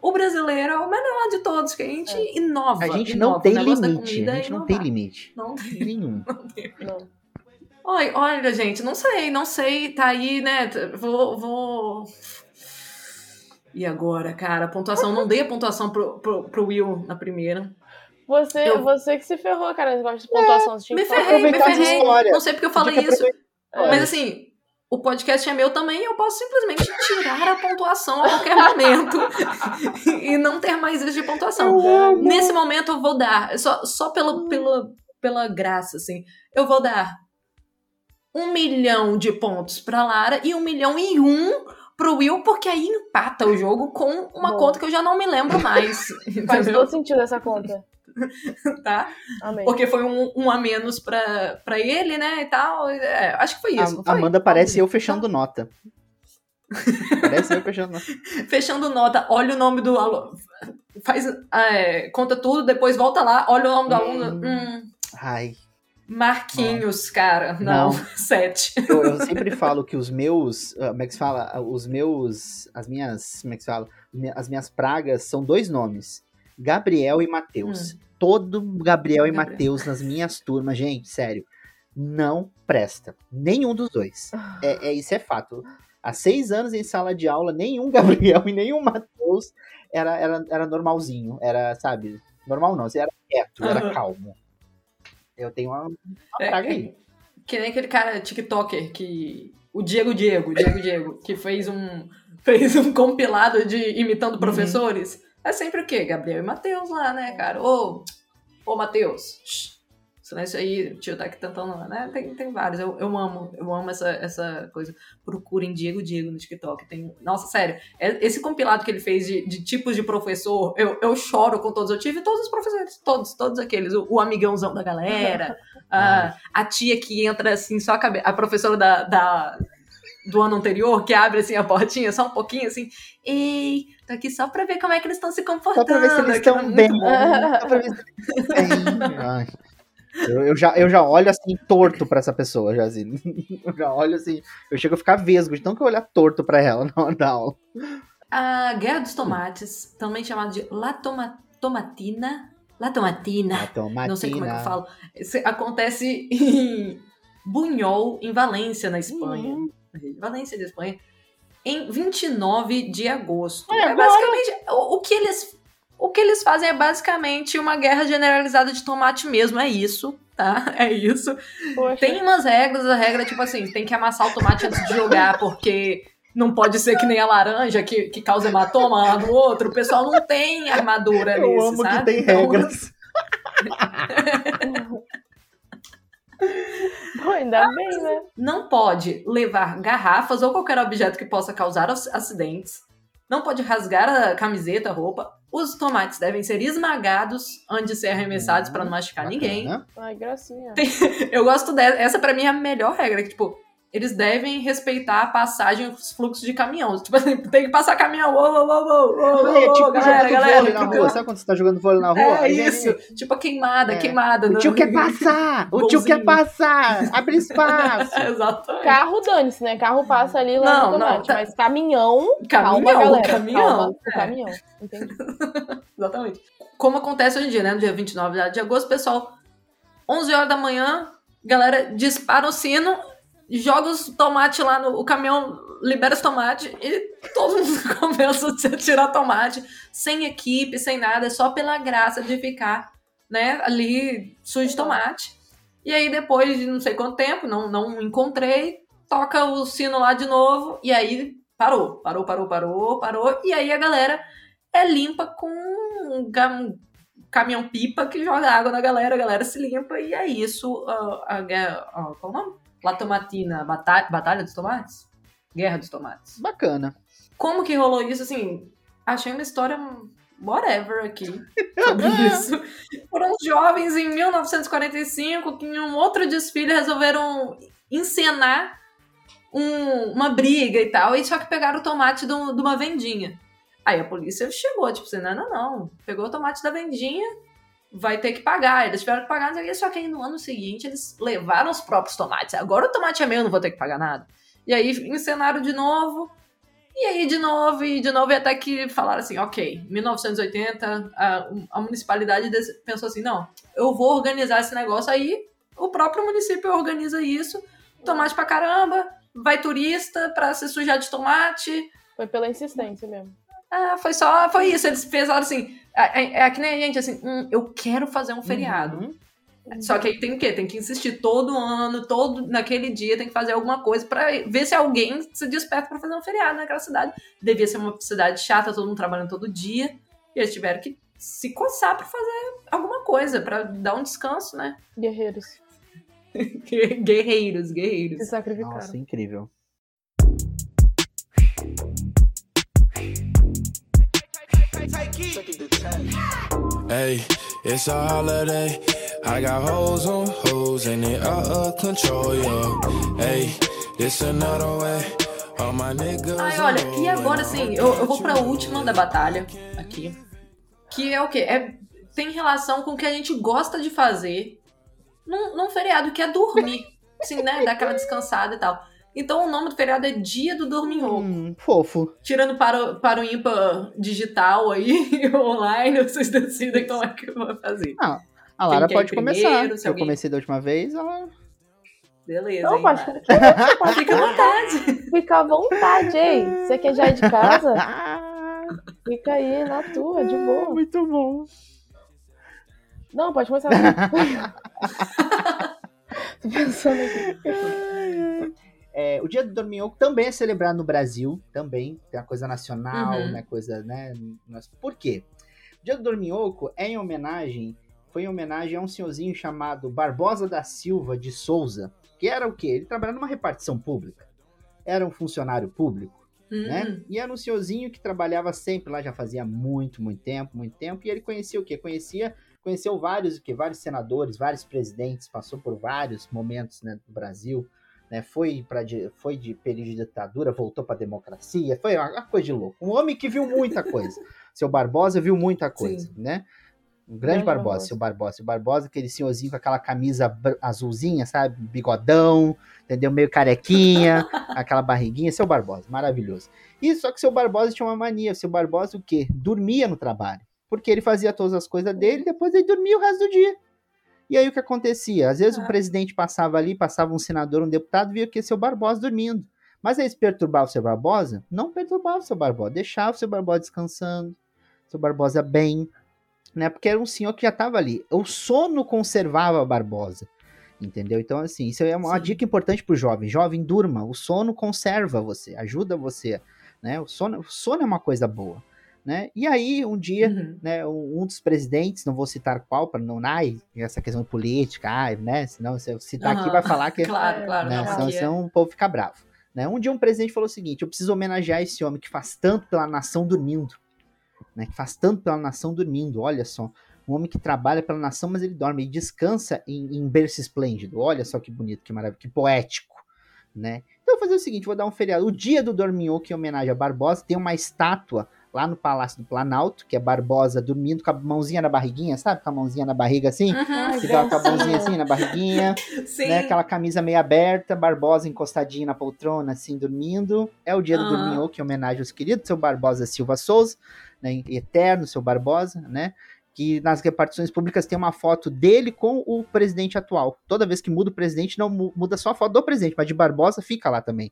O brasileiro é o melhor de todos, que a gente inova. A gente inova. não tem limite. A é gente não tem limite. Não tem. Nenhum. Não. Olha, olha, gente, não sei, não sei, tá aí, né? Vou. vou... E agora, cara? Pontuação, não dei a pontuação pro, pro, pro Will na primeira. Você, Eu- você que se ferrou, cara, esse negócio de pontuação. Tinha Me ferrei, me ferrei. Não sei porque eu falei isso. É. Mas assim, o podcast é meu também e eu posso simplesmente tirar a pontuação a qualquer momento e não ter mais isso de pontuação. Nesse momento eu vou dar, só, só pelo, pela, pela graça, assim, eu vou dar um milhão de pontos pra Lara e um milhão e um pro Will, porque aí empata o jogo com uma Bom. conta que eu já não me lembro mais. Faz todo sentido essa conta. Tá? Amém. Porque foi um, um a menos pra, pra ele, né? E tal. É, acho que foi isso. A foi? Amanda parece eu fechando nota. Parece eu fechando nota. Fechando nota, olha o nome do aluno. Faz, é, conta tudo, depois volta lá, olha o nome do aluno. Hum. Hum, Ai. Marquinhos, cara. Não, Não. sete. Eu, eu sempre falo que os meus. ah, Como é que se fala? Os meus. As minhas. Como é que se fala? As minhas pragas são dois nomes: Gabriel e Matheus. Todo Gabriel e Hum. Gabriel. Matheus nas minhas turmas, gente, sério. Não presta. Nenhum dos dois. É, é- isso é fato. Há seis anos em sala de aula, nenhum Gabriel e nenhum Matheus era, era, era normalzinho. Era, sabe? Normal não, era quieto, era Aham. calmo. Eu tenho uma, uma É, praga aí. Que nem aquele cara TikToker que. O Diego Diego, Diego Diego, que fez um. Fez um compilado de Uhum. imitando professores. É sempre o quê? Gabriel e Matheus lá, né, cara? Ô, ô Matheus. Silêncio aí, o tio tá aqui tentando, né? Tem, tem vários. Eu, eu amo, eu amo essa, essa coisa. Procurem Diego Diego no TikTok. Tem, nossa, sério. é- Esse compilado que ele fez de, de tipos de professor, eu, eu choro com todos. Eu tive todos os professores, todos, todos aqueles. O, o amigãozão da galera, a, a tia que entra assim, só a cabeça. A professora da, da- do ano anterior, que abre assim a portinha, só um pouquinho assim. Ei, tô aqui só pra ver como é que eles estão se comportando. Só pra ver se eles estão muito bem. Só pra ver se eles estão bem. Ai. Eu, eu já, eu já olho assim, torto pra essa pessoa, já assim. Eu já olho assim, eu chego a ficar vesgo, de tão que eu olhar torto pra ela na hora da aula. A Guerra dos Tomates, também chamada de La Toma- Tomatina. La Tomatina. Então, Não sei como é que eu falo. Esse acontece em Bunhol, em Valência, na Espanha. Uhum. Valência, da Espanha. Em 29 de agosto. É, É, basicamente. O, o que eles. O que eles fazem é basicamente uma guerra generalizada de tomate mesmo, é isso, tá? É isso. Poxa. Tem umas regras, a regra é tipo assim, tem que amassar o tomate antes de jogar, porque não pode ser que nem a laranja que, que causa hematoma lá no outro. O pessoal não tem armadura Eu amo sabe? que tem Então, Pô, ainda bem, né? Não pode levar garrafas ou qualquer objeto que possa causar ac- acidentes. Não pode rasgar a camiseta, a roupa. Os tomates devem ser esmagados antes de ser arremessados para não machucar ninguém. Bacana. Ai, gracinha. Eu gosto dessa. Essa pra mim é a melhor regra. Que, tipo, eles devem respeitar a passagem, os fluxos de caminhão. Tipo assim, tem que passar caminhão. Ô, ô, ô, ô, ô, É tipo galera, jogando galera. vôlei na rua. Sabe quando você tá jogando vôlei na rua? É Aí isso. Tipo a queimada, É. queimada. O no- tio quer passar! O tio quer passar! Abre espaço! Exatamente. Carro, dane-se, né? Carro passa ali lá Não, no não, tomate. tá- Mas caminhão, Caminhão, calma, galera. caminhão. Calma, É. caminhão. Entendi. Exatamente. Como acontece hoje em dia, né? No dia 29 de agosto, pessoal, 11 horas da manhã, galera dispara o sino, joga os tomates lá no o caminhão, libera os tomates e todo mundo começa a tirar tomate, sem equipe, sem nada, só pela graça de ficar, né, ali sujo de tomate. E aí depois de não sei quanto tempo, não, não encontrei, toca o sino lá de novo e aí parou, parou, parou, parou, parou, e aí a galera é limpa com um ga- caminhão-pipa que joga água na galera, a galera se limpa e é isso. A guerra. a- qual o nome? Latomatina, Batalha, Batalha dos Tomates? Guerra dos Tomates. Bacana. Como que rolou isso? Assim, achei uma história whatever aqui sobre isso. Foram jovens em 1945 que em um outro desfile resolveram encenar um- uma briga e tal, e só que pegaram o tomate de, um- de uma vendinha. Aí a polícia chegou, tipo assim, não, não, não. Pegou o tomate da vendinha, vai ter que pagar. Eles tiveram que pagar, não sei o quê, só que aí no ano seguinte eles levaram os próprios tomates. Agora o tomate é meu, eu não vou ter que pagar nada. E aí encenaram de novo. E aí, de novo, e de novo, e até que falaram assim, ok, 1980, a, a municipalidade pensou assim, não, eu vou organizar esse negócio aí, o próprio município organiza isso, tomate pra caramba, vai turista pra se sujar de tomate, Foi pela insistência mesmo. ah, foi só, foi isso, eles pensaram assim, é, é- é que nem a gente, assim, hum, eu quero fazer um feriado, Uhum. só que aí tem o quê? Tem que insistir todo ano, todo naquele dia, tem que fazer alguma coisa pra ver se alguém se desperta pra fazer um feriado naquela cidade. Devia ser uma cidade chata, todo mundo trabalhando todo dia. E eles tiveram que se coçar pra fazer alguma coisa, pra dar um descanso, né? Guerreiros guerreiros, guerreiros. se sacrificaram. Nossa, incrível. Hey, it's a holiday. I got hoes on hoes and they out of control, yo. Hey, this another way. All my niggas. Ai, olha, e agora sim, eu, eu vou pra última da batalha aqui. Que é o quê? É, tem relação com o que a gente gosta de fazer num, num feriado, que é dormir. Assim, né? Dar aquela descansada e tal. Então o nome do feriado é Dia do Dorminhoco. Hum, fofo. Tirando para, o- para o ímpar digital aí, online, vocês decidem como é que eu vou fazer. A Lara quer ir pode começar. primeiro, se Se eu alguém- comecei da última vez, ela. Beleza. Não, hein, pode, pode Fica à vontade. ficar à vontade, hein? Você que já é de casa, fica aí na tua, de boa. Muito bom. Não, pode começar. Tô pensando aqui. É, o Dia do Dorminhoco também é celebrado no Brasil, também. Tem uma coisa nacional, Uhum. né? Coisa, né? nas- Por quê? O Dia do Dorminhoco é em homenagem, foi em homenagem a um senhorzinho chamado Barbosa da Silva de Souza, que era o quê? Ele trabalhava numa repartição pública. Era um funcionário público, né? Hum, E era um senhorzinho que trabalhava sempre lá, já fazia muito, muito tempo, muito tempo. E ele conhecia o quê? Conhecia, conheceu vários, o quê? Vários senadores, vários presidentes, passou por vários momentos, né, do Brasil né, foi, pra, di- foi de período de ditadura, voltou para democracia, foi uma, uma coisa de louco. Um homem que viu muita coisa. Seu Barbosa viu muita coisa, né? Um grande Grande Barbosa, Barbosa. seu Barbosa. Seu Barbosa, aquele senhorzinho com aquela camisa azulzinha, sabe? Bigodão, entendeu? Meio carequinha, aquela barriguinha. Seu Barbosa, maravilhoso. E só que seu Barbosa tinha uma mania. Seu Barbosa o quê? Dormia no trabalho. Porque ele fazia todas as coisas dele, depois ele dormia o resto do dia. E aí o que acontecia? Às vezes Ah. o presidente passava ali, passava um senador, um deputado, via que seu Barbosa dormindo. Mas aí se perturbava o seu Barbosa? Não perturbava o seu Barbosa, deixava o seu Barbosa descansando, seu Barbosa bem, né? Porque era um senhor que já estava ali. O sono conservava a Barbosa, entendeu? Então, assim, isso é uma Sim. dica importante pro jovem. Jovem, durma, o sono conserva você, ajuda você, né? O sono, o sono é uma coisa boa, né? E aí, um dia, uhum. né, um dos presidentes, não vou citar qual, para não, ai, essa questão política, ai, né, senão se eu citar aqui Aham. vai falar que, Claro, claro. né, não, senão, aqui é- senão o povo fica bravo. Né? Um dia um presidente falou o seguinte, eu preciso homenagear esse homem que faz tanto pela nação dormindo, né, que faz tanto pela nação dormindo, olha só, um homem que trabalha pela nação, mas ele dorme e descansa em, em berço esplêndido, olha só que bonito, que maravilha, que poético, né. Então eu vou fazer o seguinte, vou dar um feriado, o dia do Dorminhoco em homenagem a Barbosa, tem uma estátua lá no Palácio do Planalto, que é Barbosa dormindo com a mãozinha na barriguinha, sabe? Com a mãozinha na barriga assim. Uhum, Que dá com a mãozinha assim na barriguinha, Sim. né? Aquela camisa meio aberta, Barbosa encostadinho na poltrona, assim, dormindo. É o dia do Aham. Dorminhoco, em homenagem aos queridos, seu Barbosa Silva Souza, né? Eterno, seu Barbosa, né? Que nas repartições públicas tem uma foto dele com o presidente atual. Toda vez que muda o presidente, não mu- muda só a foto do presidente, mas de Barbosa fica lá também.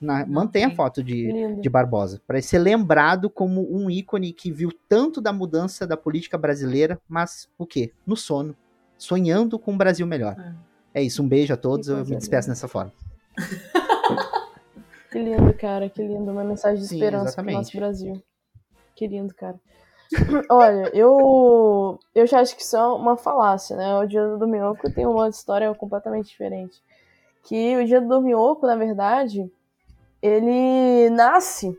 Na- mantém a foto de, Lindo. de Barbosa, para ser lembrado como um ícone que viu tanto da mudança da política brasileira, mas o quê? No sono, sonhando com um Brasil melhor. É isso, um beijo a todos, eu me despeço dessa forma. Que lindo, cara, que lindo. Uma mensagem de Sim, esperança pro exatamente. nosso Brasil. Que lindo, cara. Olha, eu, eu já acho que isso é uma falácia, né? O Dia do Dorminhoco tem uma história completamente diferente. Que o Dia do Dorminhoco, na verdade, ele nasce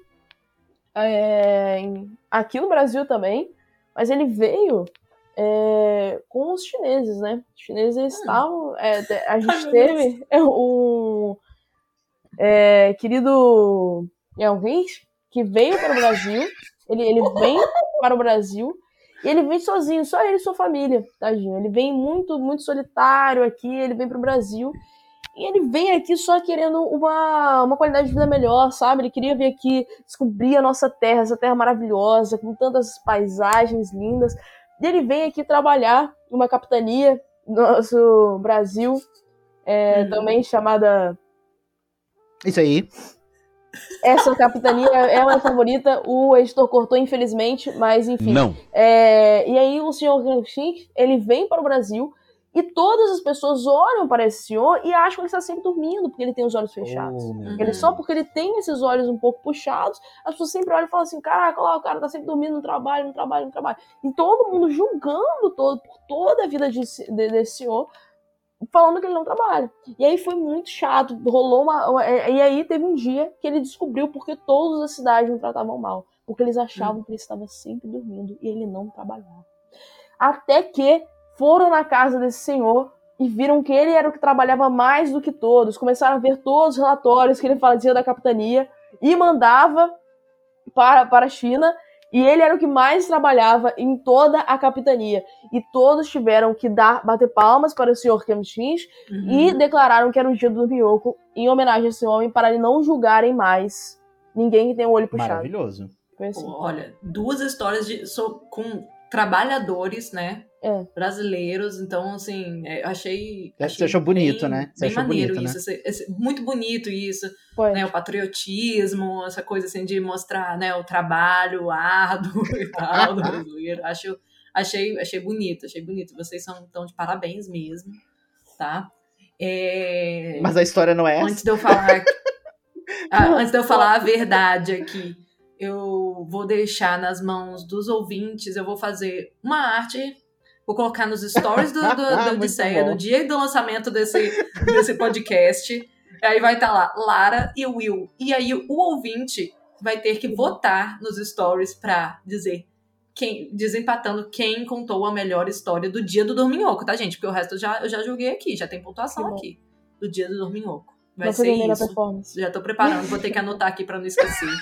é, aqui no Brasil também, mas ele veio é, com os chineses, né? Os chineses eles estavam. é, a gente teve é, um é, querido Elvis que veio para o Brasil. Ele, ele vem para o Brasil e ele vem sozinho, só ele e sua família, tadinho. Ele vem muito, muito solitário aqui, ele vem para o Brasil. E ele vem aqui só querendo uma, uma qualidade de vida melhor, sabe? Ele queria vir aqui descobrir a nossa terra, essa terra maravilhosa, com tantas paisagens lindas. E ele vem aqui trabalhar numa capitania do nosso Brasil, é, Uhum. também chamada. Isso aí. Essa capitania é uma favorita, o editor cortou, infelizmente, mas enfim. Não. É, e aí o senhor Gramsci, ele vem para o Brasil e todas as pessoas olham para esse senhor e acham que ele está sempre dormindo, porque ele tem os olhos fechados. Oh. Ele só porque ele tem esses olhos um pouco puxados, as pessoas sempre olham e falam assim: caraca, lá, o cara tá sempre dormindo no trabalho, no trabalho, no trabalho. E todo mundo julgando todo, por toda a vida de- de- desse senhor, falando que ele não trabalha. E aí foi muito chato, rolou uma. uma- E aí teve um dia que ele descobriu porque todos da cidade o tratavam mal. Porque eles achavam que ele estava sempre dormindo e ele não trabalhava. Até que foram na casa desse senhor e viram que ele era o que trabalhava mais do que todos. Começaram a ver todos os relatórios que ele fazia da capitania e mandava para, para a China. E ele era o que mais trabalhava em toda a capitania. E todos tiveram que dar, bater palmas para o senhor Kemchins Uhum. e declararam que era o dia do Miyoko em homenagem a esse homem para não julgarem mais ninguém que tem o olho puxado. Maravilhoso. Assim. Olha, duas histórias de, so- com trabalhadores, né? É. Brasileiros, então, assim, é, eu achei. Você achei achou bonito, bem- né? Você bem achou maneiro bonito, né? isso. esse- esse- muito bonito isso, né? O patriotismo, essa coisa assim de mostrar, né, o trabalho árduo e tal do brasileiro. Acho, achei, achei bonito, achei bonito. Vocês são tão de parabéns mesmo, tá? É, Mas a história não é essa. Antes de eu falar. Ah, antes de eu falar a verdade aqui, eu vou deixar nas mãos dos ouvintes, eu vou fazer uma arte, vou colocar nos stories do, do, do Muito Odisseia, no dia do lançamento desse, desse podcast. Aí vai estar lá, Lara e Will. E aí o ouvinte vai ter que votar nos stories pra dizer quem, desempatando quem contou a melhor história do dia do Dorminhoco, tá, gente? Porque o resto eu já, eu já julguei aqui, já tem pontuação aqui. Do dia do Dorminhoco. Vai ser isso. performance. Já tô preparando, vou ter que anotar aqui pra não esquecer,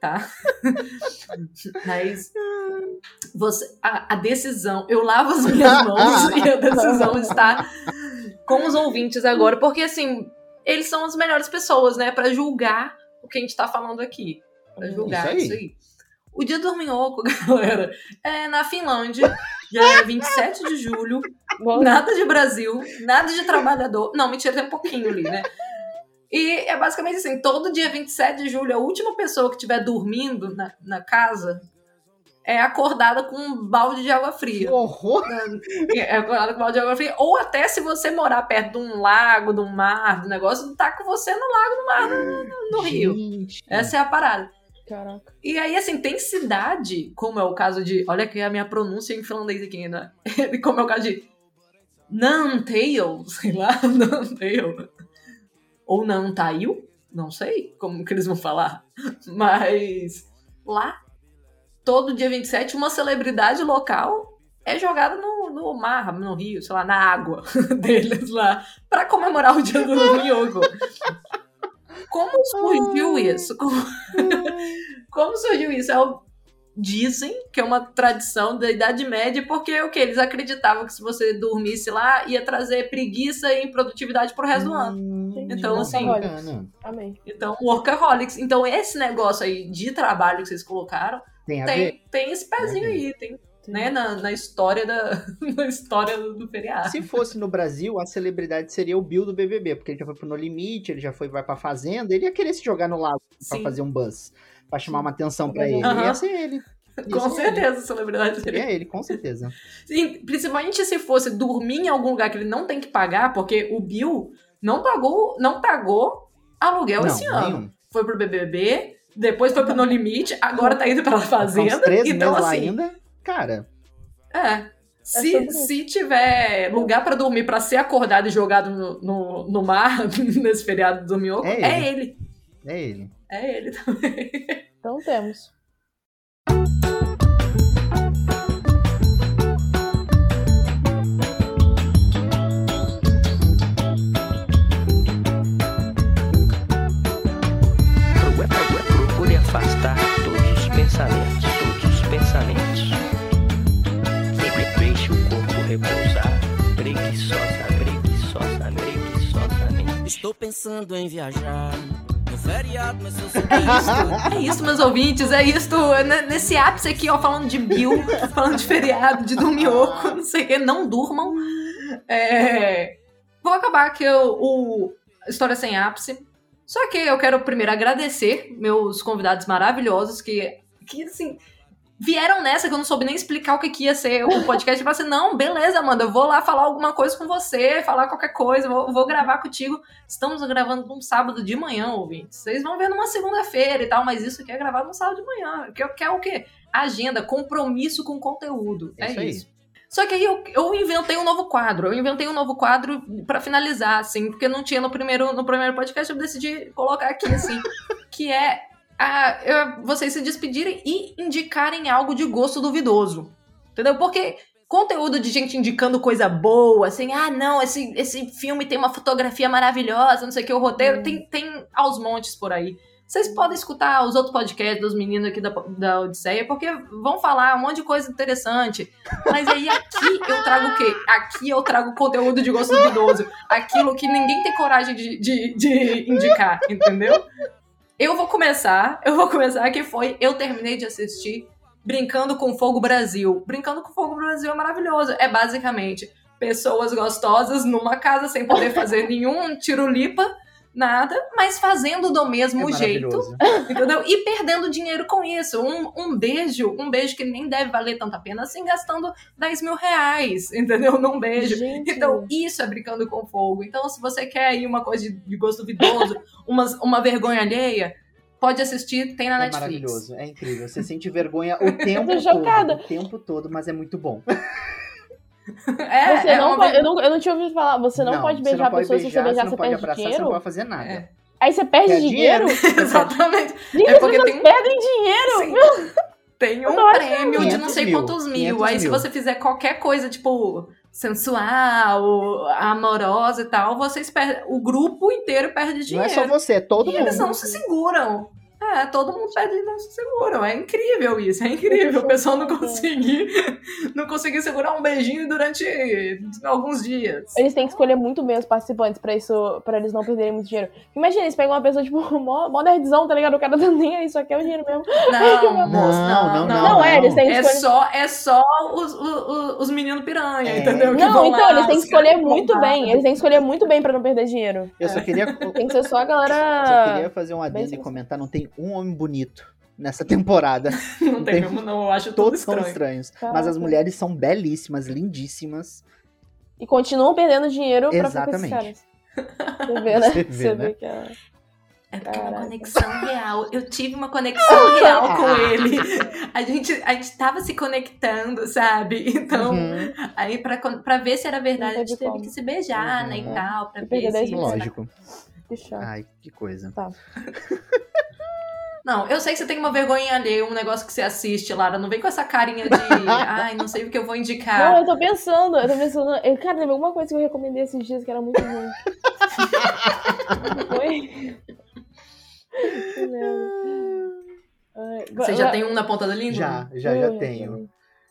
tá? Mas você, a, a decisão, eu lavo as minhas mãos e a decisão está com os ouvintes agora, porque assim, eles são as melhores pessoas, né, Pra julgar o que a gente tá falando aqui, Pra julgar Isso aí. isso aí. O dia do Dorminhoco, galera, é na Finlândia, dia 27 de julho, Nada de Brasil, nada de trabalhador. Não, mentira, tem um pouquinho ali, né? E é basicamente assim: todo dia 27 de julho, a última pessoa que estiver dormindo na, na casa é acordada com um balde de água Que fria. horror! É acordada com um balde de água fria. Ou até se você morar perto de um lago, de um mar, do negócio, tá com você no lago, no mar, no, no- no rio. Essa é a parada. Caraca. E aí, assim, tem cidade, como é o caso de. Olha aqui a minha pronúncia em finlandês aqui, né? como é o caso de. Nantail, sei lá, Nantail. Ou Nantail, não sei como que eles vão falar. Mas lá, todo dia 27, uma celebridade local é jogada no, no mar, no rio, sei lá, na água deles lá, pra comemorar o dia do Miyoko. Como surgiu isso? Como, como surgiu isso? É o- Dizem que é uma tradição da Idade Média, porque o que? Eles acreditavam que se você dormisse lá, ia trazer preguiça e improdutividade pro resto do ano. Hum, Então, assim, bacana. Amém. Então, workaholics. Então, esse negócio aí de trabalho que vocês colocaram, Tem tem, tem esse pezinho aí, tem, né, na, na história da na história do, do feriado. Se fosse no Brasil, a celebridade seria o Bill do BBB, porque ele já foi pro No Limite, ele já foi vai pra Fazenda, ele ia querer se jogar no lago pra Sim. fazer um buzz, pra chamar uma atenção pra Fazer um- ele. Aham. Ia ser ele. Com ele. certeza, celebridade seria. Seria ele, com certeza. Principalmente se fosse dormir em algum lugar que ele não tem que pagar, porque o Bill não pagou, não pagou aluguel Não, esse ano. nenhum. Foi pro BBB, depois foi pro No Limite, agora tá indo pela uns Fazenda. três Então, assim, ainda. Cara, É. Se, sobre isso. se tiver lugar pra dormir pra ser acordado e jogado no, no, no mar nesse feriado do Minhoco, É é ele. é ele. É ele também. Então temos. Estou pensando em viajar. No feriado, mas eu é isso. É isso, meus ouvintes, é isso. Nesse ápice aqui, ó, falando de Bill, falando de feriado, de dormioco, não sei o que, não durmam. É, Vou acabar aqui o, o História Sem Ápice. Só que eu quero primeiro agradecer meus convidados maravilhosos que, que assim, vieram nessa que eu não soube nem explicar o que, que ia ser o podcast. Eu falei assim, não, beleza, Amanda, eu vou lá falar alguma coisa com você, falar qualquer coisa, vou, vou gravar contigo. Estamos gravando num sábado de manhã, ouvintes. Vocês vão ver numa segunda-feira e tal, mas isso aqui é gravado num sábado de manhã. Que, que é o quê? Agenda, compromisso com conteúdo. É Isso aí. isso. Só que aí eu, eu inventei um novo quadro. Eu inventei um novo quadro pra finalizar, assim, porque não tinha no primeiro, no primeiro podcast, eu decidi colocar aqui, assim, que é a- vocês se despedirem e indicarem algo de gosto duvidoso. Entendeu? Porque conteúdo de gente indicando coisa boa, assim, ah, não, esse, esse filme tem uma fotografia maravilhosa, não sei o que, o roteiro, tem, tem aos montes por aí. Vocês podem escutar os outros podcasts dos meninos aqui da, da Odisseia, porque vão falar um monte de coisa interessante. Mas aí aqui eu trago o quê? Aqui eu trago conteúdo de gosto duvidoso. Aquilo que ninguém tem coragem de, de, de indicar, entendeu? Eu vou começar, eu vou começar que foi, eu terminei de assistir Brincando com Fogo Brasil. Brincando com Fogo Brasil é maravilhoso. É basicamente pessoas gostosas numa casa sem poder fazer nenhum tirulipa, nada, mas fazendo do mesmo é jeito, entendeu? E perdendo dinheiro com isso. Um, um beijo, um beijo que nem deve valer tanta pena assim, gastando 10 mil reais, entendeu? Num beijo. Gente. Então, isso é brincando com fogo. Então, se você quer aí uma coisa de, de gosto duvidoso, uma, uma vergonha alheia, pode assistir, tem na É Netflix. maravilhoso, é incrível. Você sente vergonha o tempo todo. O tempo todo, mas é muito bom. É, Você é não uma pode, eu, não, eu não tinha ouvido falar, você não, pode você beijar não pode pessoas, se você beijar, beijar, você você não pode perde abraçar, você não dinheiro. pode fazer nada. É. Aí você perde Quer dinheiro? Exatamente. Gente, É as porque pessoas tem- perdem dinheiro! Sim. Tem um prêmio de não 500 sei mil, quantos mil. 500 Aí, se você fizer qualquer coisa, tipo, sensual, amorosa e tal, vocês perdem. O grupo inteiro perde Não dinheiro. é só você, é todo E eles mundo. não se seguram. É, todo mundo perde e não se seguram. É incrível isso, é incrível. O pessoal não conseguir, não conseguir segurar um beijinho durante alguns dias. Eles têm que escolher muito bem os participantes pra isso, para eles não perderem muito dinheiro. Imagina, eles pegam uma pessoa, tipo, mó, mó nerdzão, tá ligado? O cara tá nem aí, só quer o dinheiro mesmo. Não, moço, Não, não, não, não. Não, é, eles têm que É escolher. só, é só os, os, os meninos piranha, É. entendeu? Que Não, então, lá, eles têm que escolher muito bem. Eles têm que escolher muito bem pra não perder dinheiro. Eu só queria, Tem que ser só a só galera. queria fazer um adendo e comentar: não tem um homem bonito nessa temporada. Não tem tem- mesmo, não. Eu acho Todos são estranho. estranhos. Mas as Caraca. mulheres são belíssimas, lindíssimas. E continuam perdendo dinheiro pra ficar com esses Exatamente. caras. Você vê, né? Você vê, né? que é. É porque é uma Caraca. conexão real. Eu tive uma conexão real com ele. A gente, a gente tava se conectando, sabe? Então, Uhum, aí pra, pra ver se era verdade, Não a gente teve como. que se beijar, né? Uhum. E tal, pra ver se... 10 mil. lógico. Que chato. Ai, que coisa. Não, eu sei que você tem uma vergonha alheia, um negócio que você assiste, Lara. Não vem com essa carinha de. Ai, não sei o que eu vou indicar. Não, eu tô pensando, eu tô pensando. eu- cara, teve alguma coisa que eu recomendei esses dias que era muito ruim. Foi? Você já tem um na ponta da língua? Já, já, já Ui, tenho.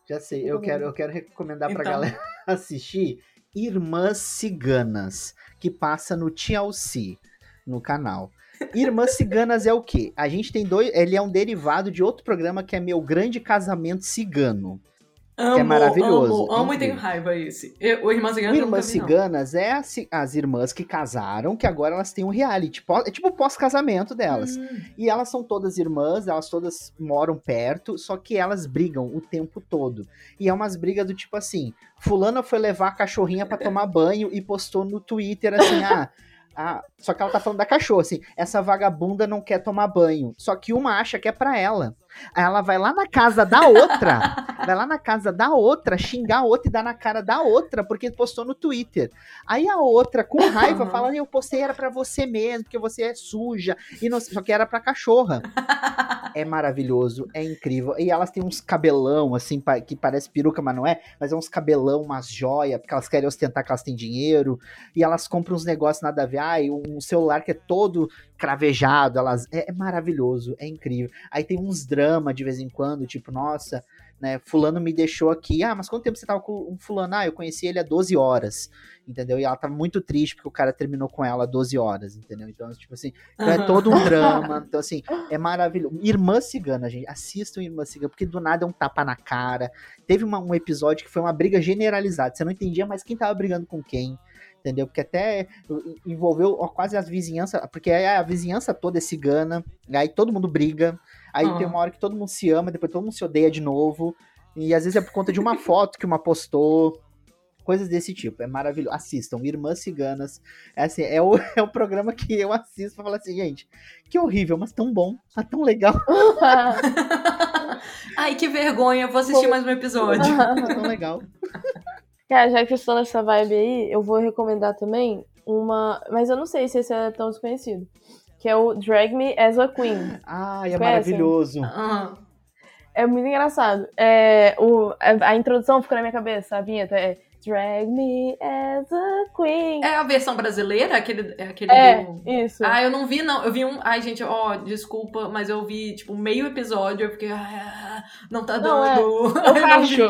Já sei. Eu quero, eu quero recomendar pra Então. galera assistir Irmãs Ciganas, que passa no TLC, no canal. Irmãs Ciganas é o quê? A gente tem dois. Ele é um derivado de outro programa que é Meu Grande Casamento Cigano. Amo, é maravilhoso, Amo, amo e tenho raiva esse. Eu, o Irmãs não. Ciganas é as, as irmãs que casaram, que agora elas têm um reality. É tipo o pós-casamento delas. Hum. E elas são todas irmãs, elas todas moram perto, só que elas brigam o tempo todo. E é umas brigas do tipo assim: Fulana foi levar a cachorrinha pra tomar banho e postou no Twitter assim: ah. Ah, só que ela tá falando da cachorra, assim, essa vagabunda não quer tomar banho. Só que uma acha que é pra ela. Aí ela vai lá na casa da outra, vai lá na casa da outra, xingar a outra e dar na cara da outra, porque postou no Twitter. Aí a outra, com raiva, fala: Eu postei, era pra você mesmo, porque você é suja. E não, só que era pra cachorra. É maravilhoso, é incrível. E elas têm uns cabelão, assim, que parece peruca, mas não é. Mas é uns cabelão, umas joias, porque elas querem ostentar que elas têm dinheiro. E elas compram uns negócios nada a ver. Ai, um celular que é todo cravejado. Elas, é, é maravilhoso, é incrível. Aí tem uns drama de vez em quando, tipo, nossa, né? Fulano me deixou aqui. Ah, mas quanto tempo você tava com um fulano? Ah, eu conheci ele há 12 horas. Entendeu? E ela tá muito triste porque o cara terminou com ela há 12 horas, entendeu? Então, tipo assim, então é Aham. todo um drama. Então, assim, é maravilhoso. Irmã Cigana, gente. Assistam Irmã Cigana, porque do nada é um tapa na cara. Teve uma- um episódio que foi uma briga generalizada. Você não entendia mais quem tava brigando com quem. Entendeu? Porque até envolveu quase as vizinhanças. Porque a vizinhança toda é cigana. Aí todo mundo briga. Aí Ah. tem uma hora que todo mundo se ama, depois todo mundo se odeia de novo. E às vezes é por conta de uma foto que uma postou. Coisas desse tipo. É maravilhoso. Assistam. Irmãs Ciganas. É assim, é o, é o programa que eu assisto pra falar assim, gente, que horrível, mas tão bom, mas tão legal, Ai, que vergonha, vou assistir mais um episódio. tão legal. Cara, já que vocês estão nessa vibe aí, eu vou recomendar também uma. Mas eu não sei se esse é tão desconhecido. Que é o Drag Me as a Queen. É Conhecem? maravilhoso. Ah, É muito engraçado. É, o, a, a introdução ficou na minha cabeça, a vinheta é Drag Me as a Queen. é a versão brasileira? Aquele, é aquele É, do- isso. Ah, eu não vi, não. Eu vi um. Ai, gente, ó, desculpa, mas eu vi, tipo, meio episódio. Eu fiquei. Ah, não tá Não, é. dando. Eu acho,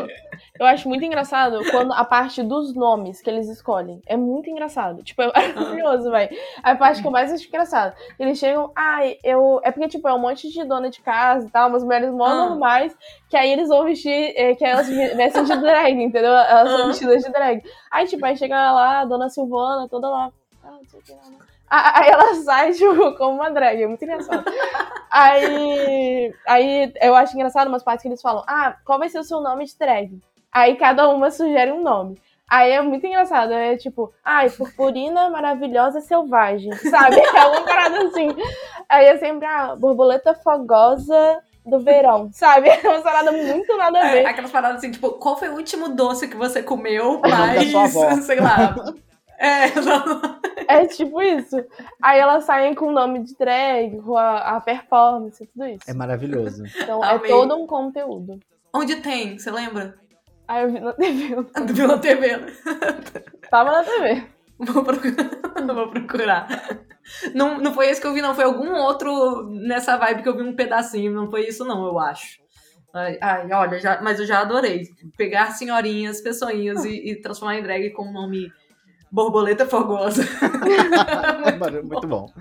eu acho muito engraçado quando a parte dos nomes que eles escolhem. É muito engraçado. Tipo, é maravilhoso, velho. A parte que eu mais acho engraçado. Eles chegam, ai, eu. É porque, tipo, é um monte de dona de casa e tal, umas mulheres mó Ah. Que aí eles vão vestir, é, que elas vestem de drag, entendeu? Elas Ah. são vestidas de drag. Aí, tipo, aí chega lá, a dona Silvana, toda lá. Ah, não sei o que lá. né? Ah, Aí ela sai, tipo, como uma drag. É muito engraçado. Aí, aí eu acho engraçado umas partes que eles falam: Ah, qual vai ser o seu nome de drag? Aí cada uma sugere um nome. Aí é muito engraçado, é tipo, ai, purpurina maravilhosa selvagem, sabe? É uma parada assim. Aí é sempre a borboleta fogosa do verão, sabe? É uma parada muito nada a É, ver. aquelas paradas assim, tipo, qual foi o último doce que você comeu? Mas, sei lá. É, não- É tipo isso. Aí elas saem com o nome de drag, a, a performance, tudo isso. É maravilhoso. Então é Amei. todo um conteúdo. onde tem? Você lembra? Aí eu vi na TV, eu Viu na TV, né? tava na TV. Vou procurar. Vou procurar. Não, não foi esse que eu vi, não. Foi algum outro nessa vibe que eu vi um pedacinho. Não foi isso, não, eu acho. Ai, ai, olha, já, mas eu já adorei. Pegar senhorinhas, pessoinhas e, e transformar em drag com o nome Borboleta Fogosa. Muito bom.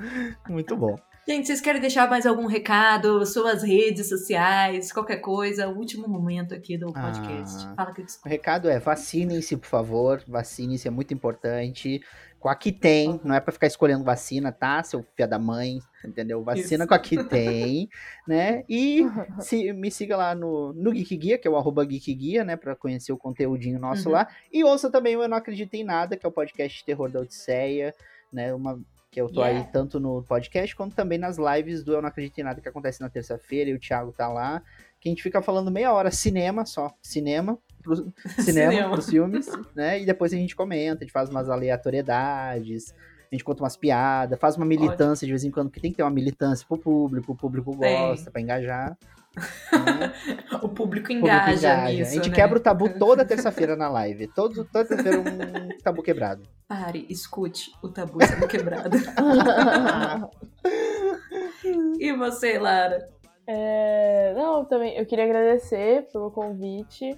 Muito bom. Gente, vocês querem deixar mais algum recado? Suas redes sociais, qualquer coisa? O último momento aqui do podcast. Ah. Fala que eu O recado é: vacinem-se, por favor. Vacinem-se, é muito importante. Com a que tem, não é pra ficar escolhendo vacina, tá? Seu filho da mãe, entendeu? Vacina Isso. com a que tem, né? E se, me siga lá no, no Geek Guia, que é o arroba Geek Guia, né? Pra conhecer o conteúdinho nosso Uhum. lá. E ouça também o Eu Não Acredito em Nada, que é o podcast terror da Odisseia, né? Uma, que eu tô Yeah. aí tanto no podcast quanto também nas lives do Eu Não Acredito em Nada, que acontece na terça-feira, e o Thiago tá lá. Que a gente fica falando meia hora cinema só, cinema, pro, cinema, Cinema. pros filmes, né? E depois a gente comenta, a gente faz umas aleatoriedades, a gente conta umas piadas, faz uma militância de vez em quando, porque tem que ter uma militância pro público, o público Tem. gosta, pra engajar. Né? O público O público engaja, nisso. A gente né? quebra o tabu toda terça-feira na live. Todo, toda terça-feira um tabu quebrado. Pare, escute o tabu sendo quebrado. e você, Lara? É, não, eu também eu queria agradecer pelo convite.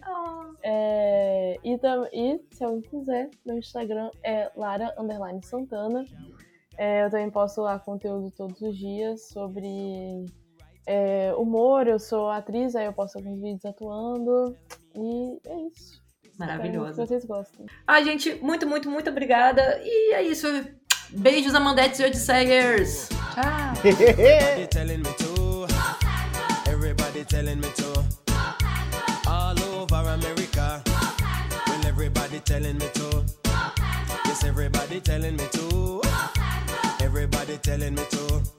É, e, tam- e se alguém quiser, meu Instagram é Lara underline Santana. É, eu também posto lá conteúdo todos os dias sobre é, humor. Eu sou atriz, aí eu posto alguns vídeos atuando. E é isso. Espero Maravilhosa. que vocês gostem. Ai, gente, muito, muito, muito obrigada. E é isso. Beijos, Amandetes e Odisseiers. Tchau. Everybody telling me to. Everybody telling me to. All over America. Well, everybody telling me to. Yes, everybody telling me to. Everybody telling me to.